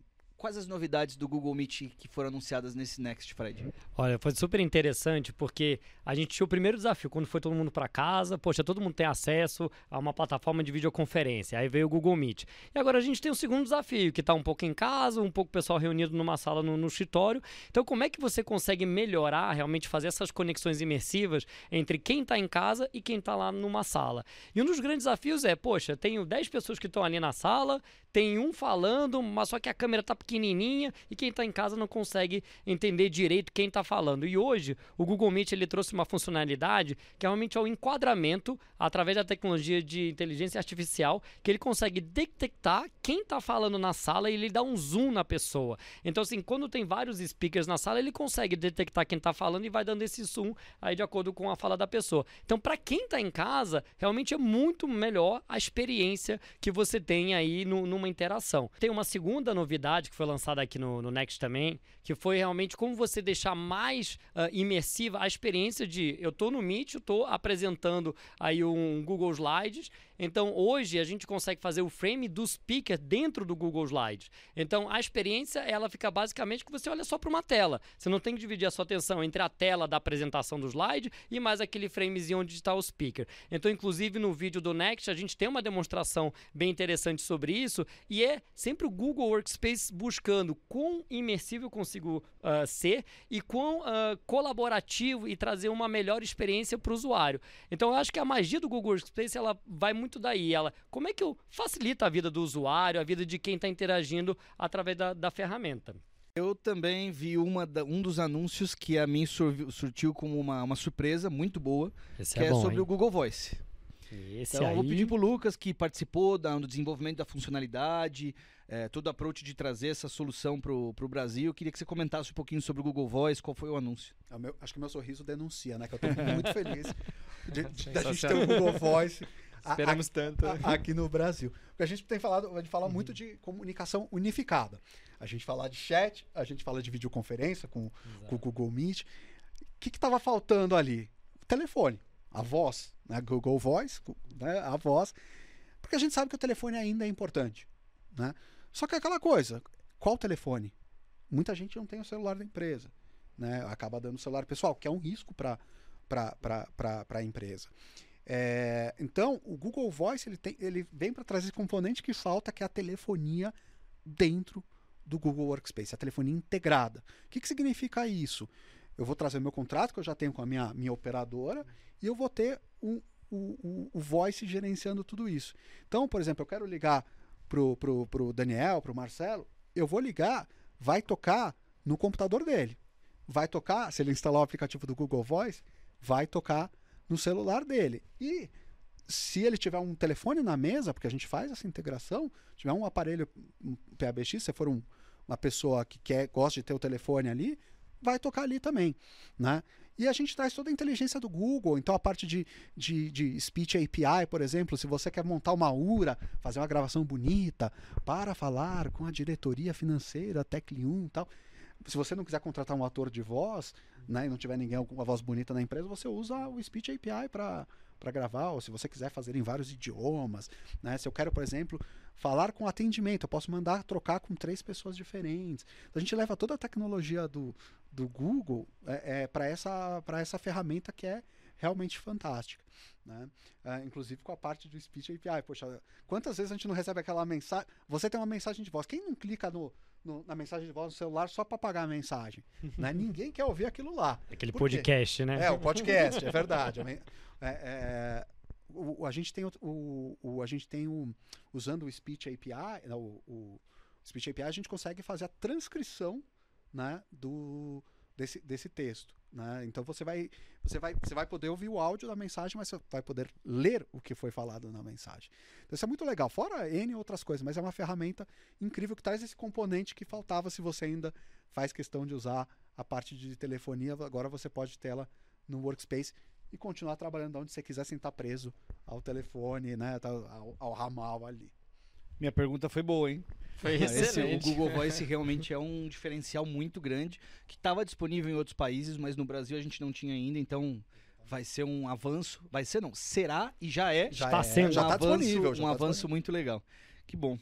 quais as novidades do Google Meet que foram anunciadas nesse Next, Fred? Olha, foi super interessante porque a gente tinha o primeiro desafio, quando foi todo mundo para casa, poxa, todo mundo tem acesso a uma plataforma de videoconferência, aí veio o Google Meet. E agora a gente tem o segundo desafio, que está um pouco em casa, um pouco pessoal reunido numa sala no, no escritório. Então, como é que você consegue melhorar, realmente fazer essas conexões imersivas entre quem está em casa e quem está lá numa sala? E um dos grandes desafios é, poxa, tenho 10 pessoas que estão ali na sala, tem um falando, mas só que a câmera tá pequenininha e quem tá em casa não consegue entender direito quem tá falando. E hoje o Google Meet ele trouxe uma funcionalidade que realmente é o enquadramento através da tecnologia de inteligência artificial, que ele consegue detectar quem tá falando na sala e ele dá um zoom na pessoa. Então assim, quando tem vários speakers na sala, ele consegue detectar quem tá falando e vai dando esse zoom aí de acordo com a fala da pessoa. Então, para quem tá em casa, realmente é muito melhor a experiência que você tem aí no, numa interação. Tem uma segunda novidade que foi lançada aqui no, no Next também, que foi realmente como você deixar mais uh, imersiva a experiência de eu tô no Meet, eu tô apresentando aí um Google Slides então, hoje a gente consegue fazer o frame do speaker dentro do Google Slides. Então, a experiência ela fica basicamente que você olha só para uma tela. Você não tem que dividir a sua atenção entre a tela da apresentação do slide e mais aquele framezinho onde está o speaker. Então, inclusive no vídeo do Next, a gente tem uma demonstração bem interessante sobre isso e é sempre o Google Workspace buscando quão imersivo eu consigo uh, ser e quão uh, colaborativo e trazer uma melhor experiência para o usuário. Então, eu acho que a magia do Google Workspace ela vai muito daí. Ela, como é que eu facilita a vida do usuário, a vida de quem está interagindo através da, da ferramenta? Eu também vi uma da, um dos anúncios que a mim sur, surtiu como uma, uma surpresa muito boa, Esse que é, é bom, sobre hein? o Google Voice. Esse então, aí... eu vou pedir pro Lucas, que participou da, do desenvolvimento da funcionalidade, é, todo o approach de trazer essa solução pro, pro Brasil. Eu queria que você comentasse um pouquinho sobre o Google Voice, qual foi o anúncio. É o meu, acho que meu sorriso denuncia, né? Que eu tô muito feliz de, de, da gente ter o Google Voice Esperamos a, tanto. A, aqui no Brasil. Porque a gente tem falado, a gente fala uhum. muito de comunicação unificada. A gente fala de chat, a gente fala de videoconferência com, com o Google Meet. O que estava faltando ali? O telefone, a voz, né? Google Voice, né? a voz. Porque a gente sabe que o telefone ainda é importante. Né? Só que é aquela coisa, qual telefone? Muita gente não tem o celular da empresa. Né? Acaba dando o celular pessoal, que é um risco para a empresa. É, então, o Google Voice ele, tem, ele vem para trazer componente que falta, que é a telefonia dentro do Google Workspace, a telefonia integrada. O que, que significa isso? Eu vou trazer o meu contrato que eu já tenho com a minha, minha operadora e eu vou ter um, o, o, o voice gerenciando tudo isso. Então, por exemplo, eu quero ligar pro, pro, pro Daniel, pro Marcelo, eu vou ligar, vai tocar no computador dele. Vai tocar, se ele instalar o aplicativo do Google Voice, vai tocar no celular dele. E se ele tiver um telefone na mesa, porque a gente faz essa integração, tiver um aparelho um PABX, se for um, uma pessoa que quer, gosta de ter o telefone ali, vai tocar ali também, né? E a gente traz toda a inteligência do Google, então a parte de, de, de Speech API, por exemplo, se você quer montar uma URA, fazer uma gravação bonita para falar com a diretoria financeira, Tecli1 e tal, se você não quiser contratar um ator de voz, né, e não tiver ninguém com uma voz bonita na empresa, você usa o Speech API para para gravar, ou se você quiser fazer em vários idiomas, né? Se eu quero, por exemplo, falar com atendimento, eu posso mandar trocar com três pessoas diferentes. Então, a gente leva toda a tecnologia do, do Google é, é para essa, essa ferramenta que é realmente fantástica. Né? É, inclusive com a parte do Speech API. Poxa, quantas vezes a gente não recebe aquela mensagem? Você tem uma mensagem de voz. Quem não clica no, no, na mensagem de voz no celular só para pagar a mensagem. né? Ninguém quer ouvir aquilo lá. Aquele podcast, né? É, o podcast, é verdade. É, é, o, a gente tem, o, o, a gente tem o, usando o Speech API, o, o Speech API, a gente consegue fazer a transcrição né, do, desse, desse texto. Né? Então você vai, você, vai, você vai poder ouvir o áudio da mensagem, mas você vai poder ler o que foi falado na mensagem. Então isso é muito legal, fora N outras coisas, mas é uma ferramenta incrível que traz esse componente que faltava se você ainda faz questão de usar a parte de telefonia. Agora você pode tê-la no Workspace e continuar trabalhando onde você quiser sem estar preso ao telefone, né, ao, ao ramal ali. Minha pergunta foi boa, hein? Foi Esse, o Google Voice realmente é um diferencial muito grande que estava disponível em outros países, mas no Brasil a gente não tinha ainda, então vai ser um avanço. Vai ser não, será e já é. Já está é, sendo, um já está disponível, já um tá avanço disponível. muito legal. Que bom.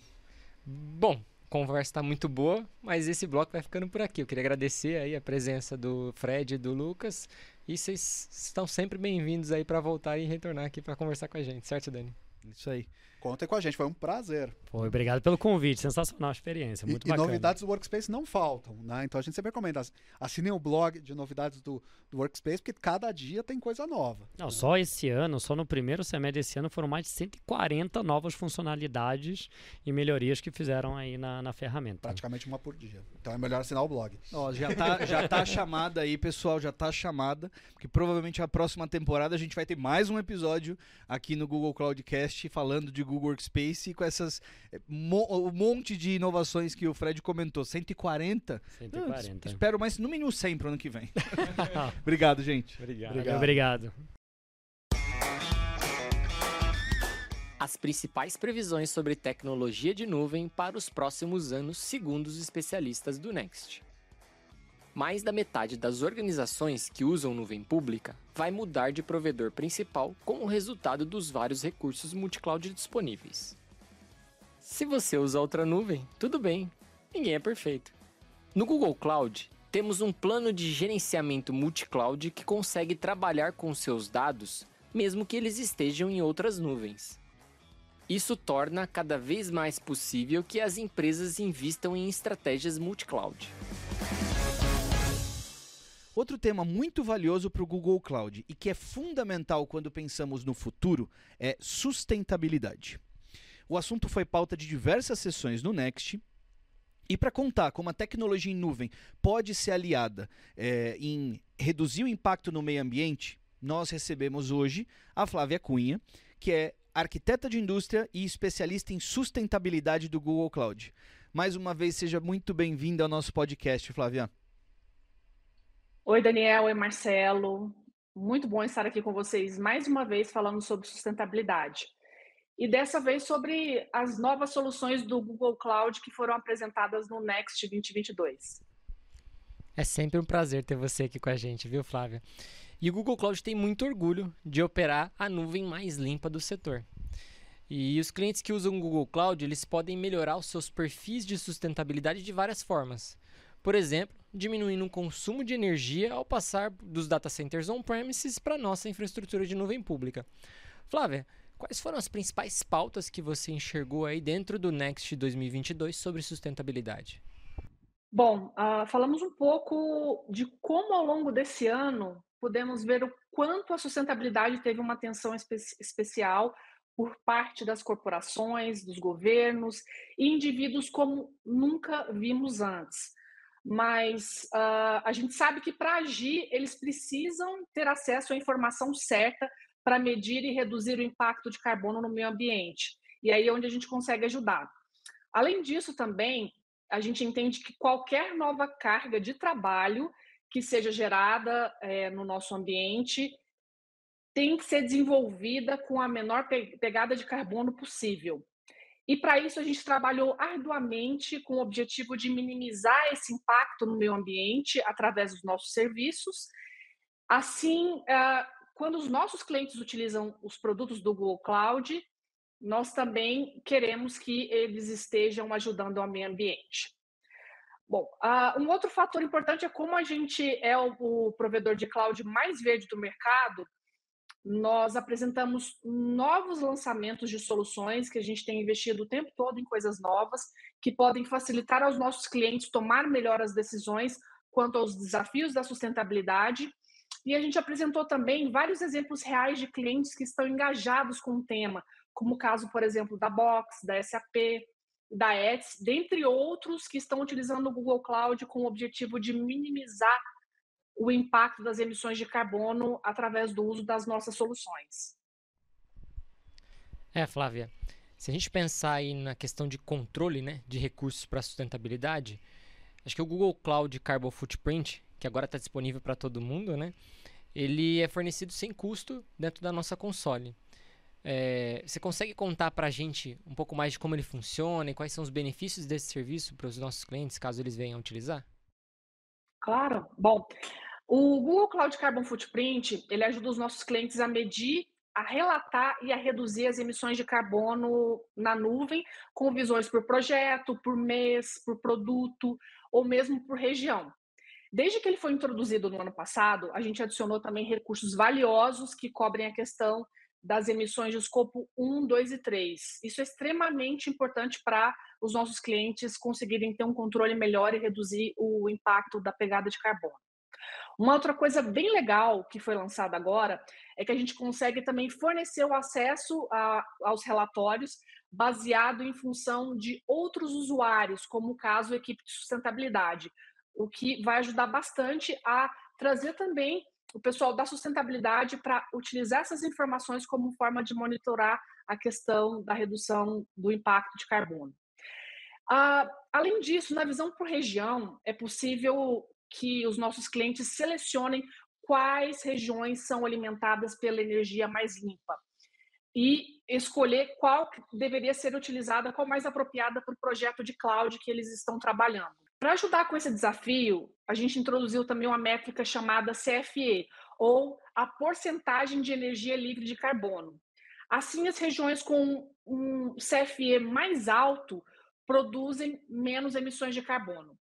Bom, conversa está muito boa, mas esse bloco vai ficando por aqui. Eu queria agradecer aí a presença do Fred e do Lucas e vocês estão sempre bem-vindos aí para voltar e retornar aqui para conversar com a gente, certo, Dani? Isso aí. Contem com a gente, foi um prazer. Foi, obrigado pelo convite, sensacional a experiência, muito e, bacana. E novidades do Workspace não faltam, né? Então a gente sempre recomenda, assinem o blog de novidades do, do Workspace, porque cada dia tem coisa nova. Não, né? só esse ano, só no primeiro semestre desse ano foram mais de 140 novas funcionalidades e melhorias que fizeram aí na, na ferramenta. Praticamente uma por dia. Então é melhor assinar o blog. Ó, já tá, já tá chamada aí, pessoal, já tá chamada, porque provavelmente a próxima temporada a gente vai ter mais um episódio aqui no Google Cloudcast falando de Google Workspace com essas eh, mo um monte de inovações que o Fred comentou. 140? 140. Eu espero mais no mínimo 100 pro ano que vem. Obrigado, gente. Obrigado. Obrigado. Obrigado. As principais previsões sobre tecnologia de nuvem para os próximos anos, segundo os especialistas do Next. Mais da metade das organizações que usam nuvem pública vai mudar de provedor principal como resultado dos vários recursos multi-cloud disponíveis. Se você usa outra nuvem, tudo bem, ninguém é perfeito. No Google Cloud, temos um plano de gerenciamento multi-cloud que consegue trabalhar com seus dados, mesmo que eles estejam em outras nuvens. Isso torna cada vez mais possível que as empresas invistam em estratégias multi-cloud. Outro tema muito valioso para o Google Cloud e que é fundamental quando pensamos no futuro é sustentabilidade. O assunto foi pauta de diversas sessões no Next. E para contar como a tecnologia em nuvem pode ser aliada é, em reduzir o impacto no meio ambiente, nós recebemos hoje a Flávia Cunha, que é arquiteta de indústria e especialista em sustentabilidade do Google Cloud. Mais uma vez, seja muito bem-vinda ao nosso podcast, Flávia. Oi, Daniel. Oi, Marcelo. Muito bom estar aqui com vocês mais uma vez falando sobre sustentabilidade. E dessa vez sobre as novas soluções do Google Cloud que foram apresentadas no Next 2022. É sempre um prazer ter você aqui com a gente, viu, Flávia? E o Google Cloud tem muito orgulho de operar a nuvem mais limpa do setor. E os clientes que usam o Google Cloud, eles podem melhorar os seus perfis de sustentabilidade de várias formas. Por exemplo, diminuindo o consumo de energia ao passar dos data centers on-premises para nossa infraestrutura de nuvem pública. Flávia, Quais foram as principais pautas que você enxergou aí dentro do Next 2022 sobre sustentabilidade? Bom, uh, falamos um pouco de como ao longo desse ano podemos ver o quanto a sustentabilidade teve uma atenção espe especial por parte das corporações, dos governos e indivíduos como nunca vimos antes. Mas uh, a gente sabe que para agir eles precisam ter acesso à informação certa para medir e reduzir o impacto de carbono no meio ambiente. E aí é onde a gente consegue ajudar. Além disso, também, a gente entende que qualquer nova carga de trabalho que seja gerada é, no nosso ambiente tem que ser desenvolvida com a menor pegada de carbono possível. E para isso a gente trabalhou arduamente com o objetivo de minimizar esse impacto no meio ambiente através dos nossos serviços. Assim, quando os nossos clientes utilizam os produtos do Google Cloud, nós também queremos que eles estejam ajudando o meio ambiente. Bom, uh, um outro fator importante é como a gente é o provedor de cloud mais verde do mercado, nós apresentamos novos lançamentos de soluções que a gente tem investido o tempo todo em coisas novas que podem facilitar aos nossos clientes tomar melhor as decisões quanto aos desafios da sustentabilidade. E a gente apresentou também vários exemplos reais de clientes que estão engajados com o tema, como o caso, por exemplo, da Box, da SAP, da Etsy, dentre outros que estão utilizando o Google Cloud com o objetivo de minimizar o impacto das emissões de carbono através do uso das nossas soluções. É, Flávia, se a gente pensar aí na questão de controle né, de recursos para sustentabilidade, acho que o Google Cloud Carbon Footprint que agora está disponível para todo mundo, né? Ele é fornecido sem custo dentro da nossa console. É, você consegue contar para a gente um pouco mais de como ele funciona e quais são os benefícios desse serviço para os nossos clientes, caso eles venham utilizar? Claro. Bom, o Google Cloud Carbon Footprint ele ajuda os nossos clientes a medir, a relatar e a reduzir as emissões de carbono na nuvem, com visões por projeto, por mês, por produto ou mesmo por região. Desde que ele foi introduzido no ano passado, a gente adicionou também recursos valiosos que cobrem a questão das emissões de escopo 1, 2 e 3. Isso é extremamente importante para os nossos clientes conseguirem ter um controle melhor e reduzir o impacto da pegada de carbono. Uma outra coisa bem legal que foi lançada agora é que a gente consegue também fornecer o acesso a, aos relatórios baseado em função de outros usuários, como o caso equipe de sustentabilidade, o que vai ajudar bastante a trazer também o pessoal da sustentabilidade para utilizar essas informações como forma de monitorar a questão da redução do impacto de carbono. Ah, além disso, na visão por região, é possível que os nossos clientes selecionem quais regiões são alimentadas pela energia mais limpa e escolher qual deveria ser utilizada, qual mais apropriada para o projeto de cloud que eles estão trabalhando. Para ajudar com esse desafio, a gente introduziu também uma métrica chamada CFE, ou a porcentagem de energia livre de carbono. Assim, as regiões com um CFE mais alto produzem menos emissões de carbono.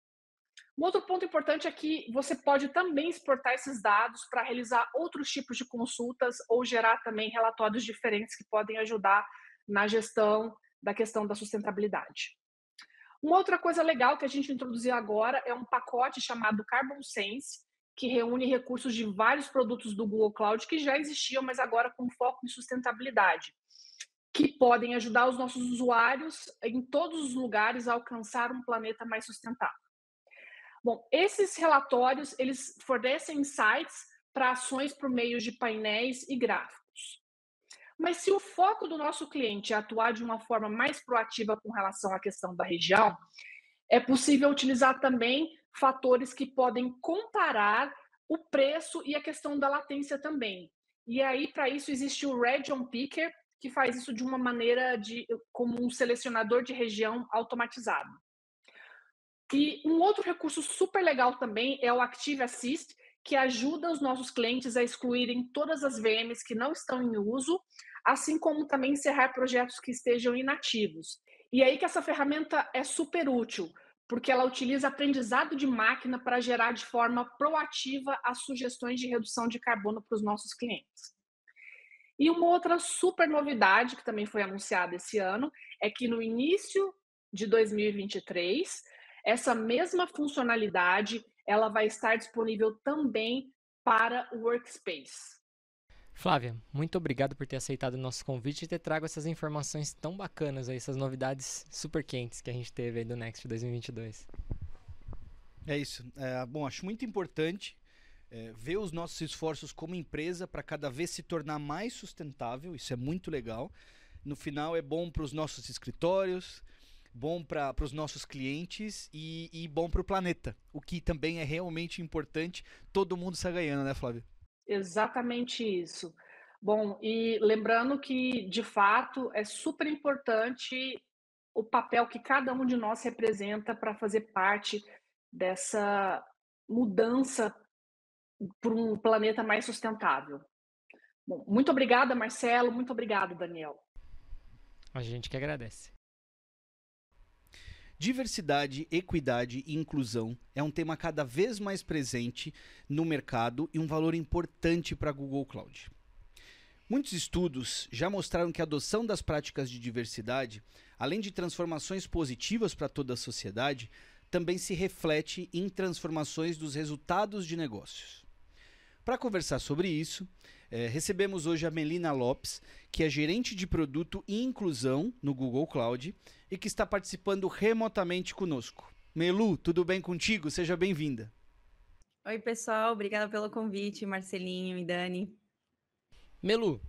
Um outro ponto importante é que você pode também exportar esses dados para realizar outros tipos de consultas ou gerar também relatórios diferentes que podem ajudar na gestão da questão da sustentabilidade. Uma outra coisa legal que a gente introduziu agora é um pacote chamado Carbon Sense, que reúne recursos de vários produtos do Google Cloud que já existiam, mas agora com foco em sustentabilidade, que podem ajudar os nossos usuários em todos os lugares a alcançar um planeta mais sustentável. Bom, esses relatórios, eles fornecem insights para ações por meio de painéis e gráficos. Mas se o foco do nosso cliente é atuar de uma forma mais proativa com relação à questão da região, é possível utilizar também fatores que podem comparar o preço e a questão da latência também. E aí, para isso, existe o Region Picker, que faz isso de uma maneira de como um selecionador de região automatizado. E um outro recurso super legal também é o Active Assist, que ajuda os nossos clientes a excluírem todas as VMs que não estão em uso, assim como também encerrar projetos que estejam inativos. E aí que essa ferramenta é super útil, porque ela utiliza aprendizado de máquina para gerar de forma proativa as sugestões de redução de carbono para os nossos clientes. E uma outra super novidade que também foi anunciada esse ano é que no início de 2023 essa mesma funcionalidade ela vai estar disponível também para o Workspace. Flávia, muito obrigado por ter aceitado o nosso convite e ter trago essas informações tão bacanas aí, essas novidades super quentes que a gente teve aí do Next 2022. É isso. É, bom, acho muito importante é, ver os nossos esforços como empresa para cada vez se tornar mais sustentável. Isso é muito legal. No final é bom para os nossos escritórios, bom para os nossos clientes e, e bom para o planeta, o que também é realmente importante. Todo mundo está ganhando, né, Flávia? Exatamente isso. Bom, e lembrando que, de fato, é super importante o papel que cada um de nós representa para fazer parte dessa mudança para um planeta mais sustentável. Bom, muito obrigada, Marcelo. Muito obrigado, Daniel. A gente que agradece. Diversidade, equidade e inclusão é um tema cada vez mais presente no mercado e um valor importante para a Google Cloud. Muitos estudos já mostraram que a adoção das práticas de diversidade, além de transformações positivas para toda a sociedade, também se reflete em transformações dos resultados de negócios. Para conversar sobre isso, é, recebemos hoje a Melina Lopes, que é gerente de produto e inclusão no Google Cloud e que está participando remotamente conosco. Melu, tudo bem contigo? Seja bem-vinda. Oi, pessoal, obrigada pelo convite, Marcelinho e Dani. Melu,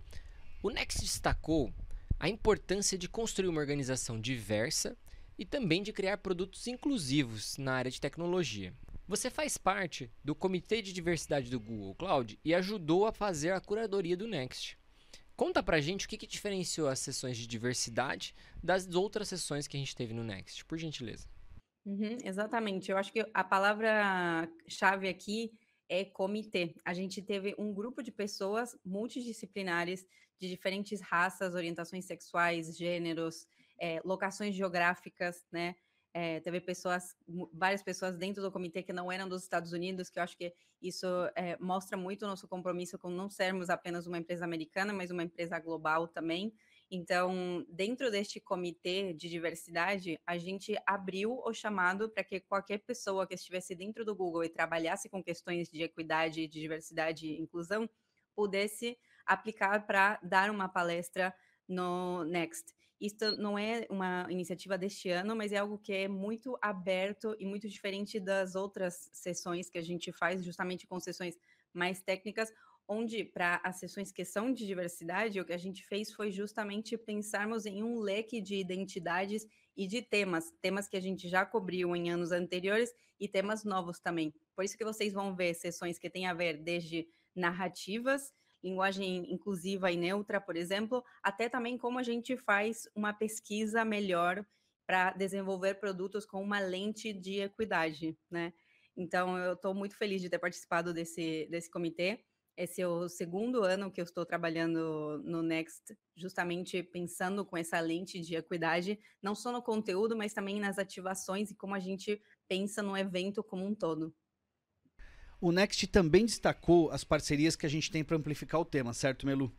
o Next destacou a importância de construir uma organização diversa e também de criar produtos inclusivos na área de tecnologia. Você faz parte do Comitê de Diversidade do Google Cloud e ajudou a fazer a curadoria do Next. Conta pra gente o que, que diferenciou as sessões de diversidade das outras sessões que a gente teve no Next, por gentileza. Uhum, exatamente. Eu acho que a palavra-chave aqui é comitê. A gente teve um grupo de pessoas multidisciplinares de diferentes raças, orientações sexuais, gêneros, é, locações geográficas, né? É, teve pessoas, várias pessoas dentro do comitê que não eram dos Estados Unidos, que eu acho que isso é, mostra muito o nosso compromisso com não sermos apenas uma empresa americana, mas uma empresa global também. Então, dentro deste comitê de diversidade, a gente abriu o chamado para que qualquer pessoa que estivesse dentro do Google e trabalhasse com questões de equidade, de diversidade e inclusão, pudesse aplicar para dar uma palestra no Next. Isso não é uma iniciativa deste ano, mas é algo que é muito aberto e muito diferente das outras sessões que a gente faz, justamente com sessões mais técnicas, onde para as sessões que são de diversidade, o que a gente fez foi justamente pensarmos em um leque de identidades e de temas, temas que a gente já cobriu em anos anteriores e temas novos também. Por isso que vocês vão ver sessões que têm a ver desde narrativas linguagem inclusiva e neutra, por exemplo, até também como a gente faz uma pesquisa melhor para desenvolver produtos com uma lente de equidade, né? Então, eu estou muito feliz de ter participado desse, desse comitê. Esse é o segundo ano que eu estou trabalhando no Next, justamente pensando com essa lente de equidade, não só no conteúdo, mas também nas ativações e como a gente pensa no evento como um todo. O Next também destacou as parcerias que a gente tem para amplificar o tema, certo, Melu?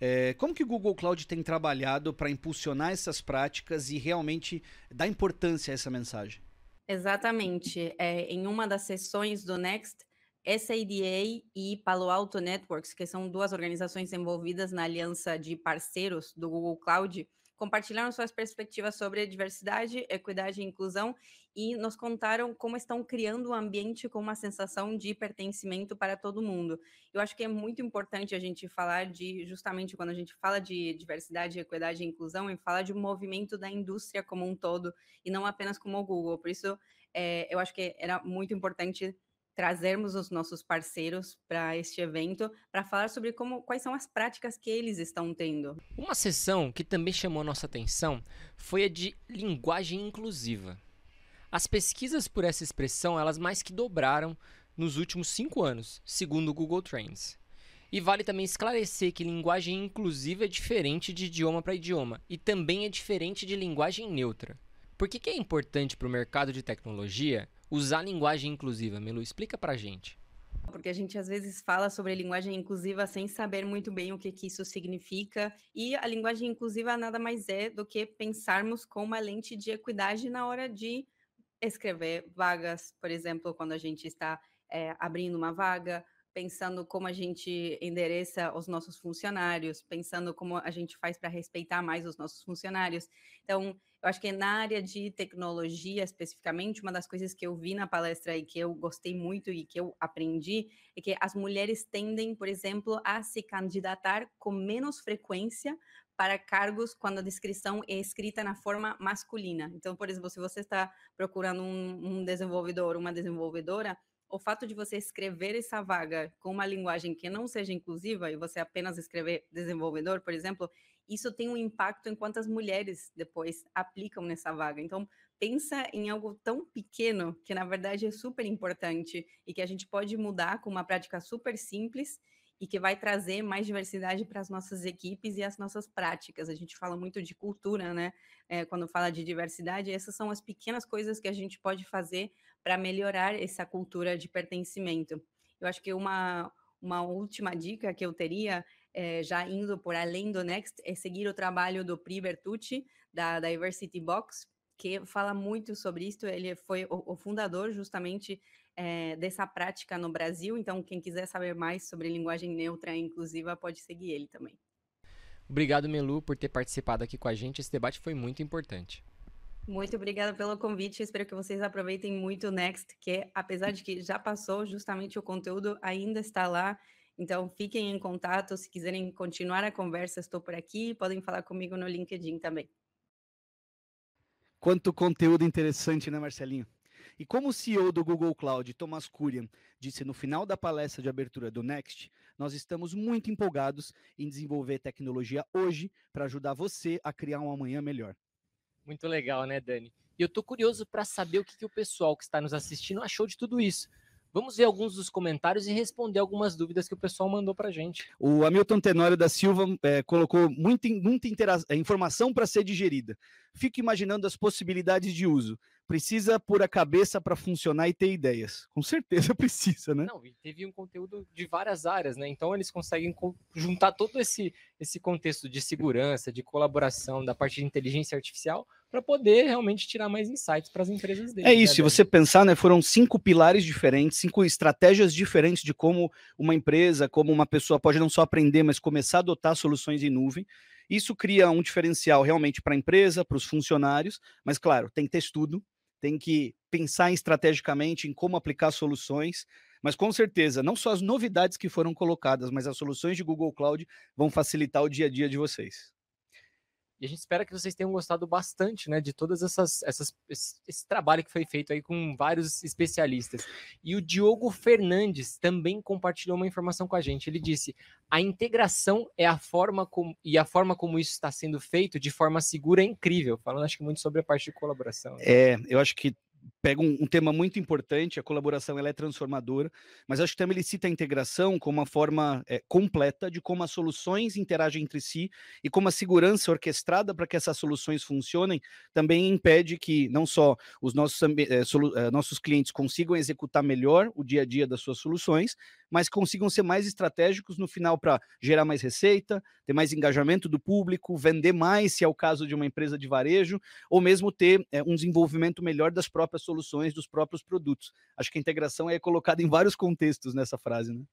É, como que o Google Cloud tem trabalhado para impulsionar essas práticas e realmente dar importância a essa mensagem? Exatamente. É, em uma das sessões do Next, SADA e Palo Alto Networks, que são duas organizações envolvidas na aliança de parceiros do Google Cloud, compartilharam suas perspectivas sobre diversidade, equidade e inclusão e nos contaram como estão criando um ambiente com uma sensação de pertencimento para todo mundo. Eu acho que é muito importante a gente falar de, justamente quando a gente fala de diversidade, equidade e inclusão, e falar de um movimento da indústria como um todo e não apenas como o Google. Por isso, é, eu acho que era muito importante trazermos os nossos parceiros para este evento para falar sobre como, quais são as práticas que eles estão tendo. Uma sessão que também chamou nossa atenção foi a de linguagem inclusiva. As pesquisas por essa expressão elas mais que dobraram nos últimos cinco anos, segundo o Google Trends. E vale também esclarecer que linguagem inclusiva é diferente de idioma para idioma e também é diferente de linguagem neutra. Por que, que é importante para o mercado de tecnologia usar linguagem inclusiva? Melu, explica para a gente. Porque a gente às vezes fala sobre linguagem inclusiva sem saber muito bem o que, que isso significa. E a linguagem inclusiva nada mais é do que pensarmos com uma lente de equidade na hora de escrever vagas, por exemplo, quando a gente está é, abrindo uma vaga, pensando como a gente endereça os nossos funcionários, pensando como a gente faz para respeitar mais os nossos funcionários. Então, eu acho que na área de tecnologia, especificamente, uma das coisas que eu vi na palestra e que eu gostei muito e que eu aprendi é que as mulheres tendem, por exemplo, a se candidatar com menos frequência para cargos quando a descrição é escrita na forma masculina. Então, por exemplo, se você está procurando um, um desenvolvedor, uma desenvolvedora, o fato de você escrever essa vaga com uma linguagem que não seja inclusiva e você apenas escrever desenvolvedor, por exemplo, isso tem um impacto em quantas mulheres depois aplicam nessa vaga. Então, pensa em algo tão pequeno que na verdade é super importante e que a gente pode mudar com uma prática super simples e que vai trazer mais diversidade para as nossas equipes e as nossas práticas. A gente fala muito de cultura, né? É, quando fala de diversidade, essas são as pequenas coisas que a gente pode fazer para melhorar essa cultura de pertencimento. Eu acho que uma, uma última dica que eu teria, é, já indo por além do Next, é seguir o trabalho do Pri Bertucci, da Diversity Box, que fala muito sobre isso. Ele foi o, o fundador justamente é, dessa prática no Brasil. Então, quem quiser saber mais sobre linguagem neutra e inclusiva, pode seguir ele também. Obrigado, Melu, por ter participado aqui com a gente. Esse debate foi muito importante. Muito obrigada pelo convite. Espero que vocês aproveitem muito o Next, que apesar de que já passou, justamente o conteúdo ainda está lá. Então, fiquem em contato. Se quiserem continuar a conversa, estou por aqui. Podem falar comigo no LinkedIn também. Quanto conteúdo interessante, né, Marcelinho? E como o CEO do Google Cloud, Thomas Kurian, disse no final da palestra de abertura do Next, nós estamos muito empolgados em desenvolver tecnologia hoje para ajudar você a criar um amanhã melhor. Muito legal, né, Dani? E eu estou curioso para saber o que, que o pessoal que está nos assistindo achou de tudo isso. Vamos ver alguns dos comentários e responder algumas dúvidas que o pessoal mandou para gente. O Hamilton Tenório da Silva é, colocou muita, muita é, informação para ser digerida. Fico imaginando as possibilidades de uso. Precisa pôr a cabeça para funcionar e ter ideias. Com certeza precisa, né? Não, e teve um conteúdo de várias áreas, né? Então eles conseguem juntar todo esse, esse contexto de segurança, de colaboração, da parte de inteligência artificial, para poder realmente tirar mais insights para as empresas deles. É isso, né, se você pensar, né, foram cinco pilares diferentes, cinco estratégias diferentes de como uma empresa, como uma pessoa pode não só aprender, mas começar a adotar soluções em nuvem. Isso cria um diferencial realmente para a empresa, para os funcionários, mas claro, tem que ter estudo, tem que pensar estrategicamente em como aplicar soluções, mas com certeza, não só as novidades que foram colocadas, mas as soluções de Google Cloud vão facilitar o dia a dia de vocês. E a gente espera que vocês tenham gostado bastante, né, de todas essas, essas esse, trabalho que foi feito aí com vários especialistas. E o Diogo Fernandes também compartilhou uma informação com a gente. Ele disse: a integração é a forma como e a forma como isso está sendo feito de forma segura é incrível. Falando acho que muito sobre a parte de colaboração. Né? É, eu acho que pega um, um, tema muito importante, a colaboração ela é transformadora, mas acho que também ele cita a integração como uma forma é, completa de como as soluções interagem entre si e como a segurança orquestrada para que essas soluções funcionem também impede que não só os nossos, é, solu, é, nossos clientes consigam executar melhor o dia a dia das suas soluções, mas consigam ser mais estratégicos no final para gerar mais receita, ter mais engajamento do público, vender mais, se é o caso de uma empresa de varejo, ou mesmo ter é, um desenvolvimento melhor das próprias soluções, dos próprios produtos. Acho que a integração é colocada em vários contextos nessa frase, né?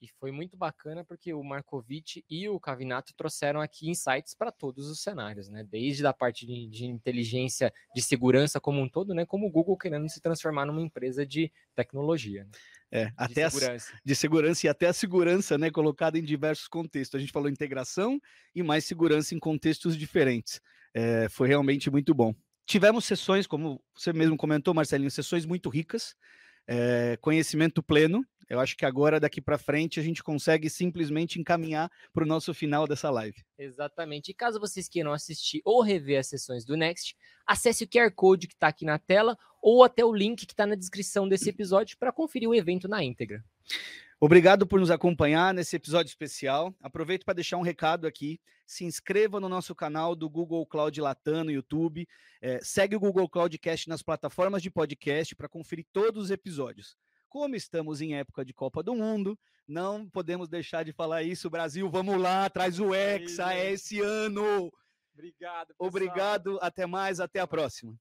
E foi muito bacana porque o Markovic e o Cavinato trouxeram aqui insights para todos os cenários, né? Desde a parte de, de, inteligência, de segurança como um todo, né? Como o Google querendo se transformar numa empresa de tecnologia. Né? É, de até segurança. A, de segurança e até a segurança, né, colocada em diversos contextos. A gente falou integração e mais segurança em contextos diferentes. É, foi realmente muito bom. Tivemos sessões, como você mesmo comentou, Marcelinho, sessões muito ricas, é, conhecimento pleno. Eu acho que agora, daqui para frente, a gente consegue simplesmente encaminhar para o nosso final dessa live. Exatamente. E caso vocês queiram assistir ou rever as sessões do Next, acesse o QR Code que está aqui na tela ou até o link que está na descrição desse episódio para conferir o evento na íntegra. Obrigado por nos acompanhar nesse episódio especial. Aproveito para deixar um recado aqui. Se inscreva no nosso canal do Google Cloud Latam no YouTube. É, segue o Google Cloudcast nas plataformas de podcast para conferir todos os episódios. Como estamos em época de Copa do Mundo, não podemos deixar de falar isso. Brasil, vamos lá, traz o Hexa, é esse ano. Obrigado. Pessoal. Obrigado, até mais, até a próxima.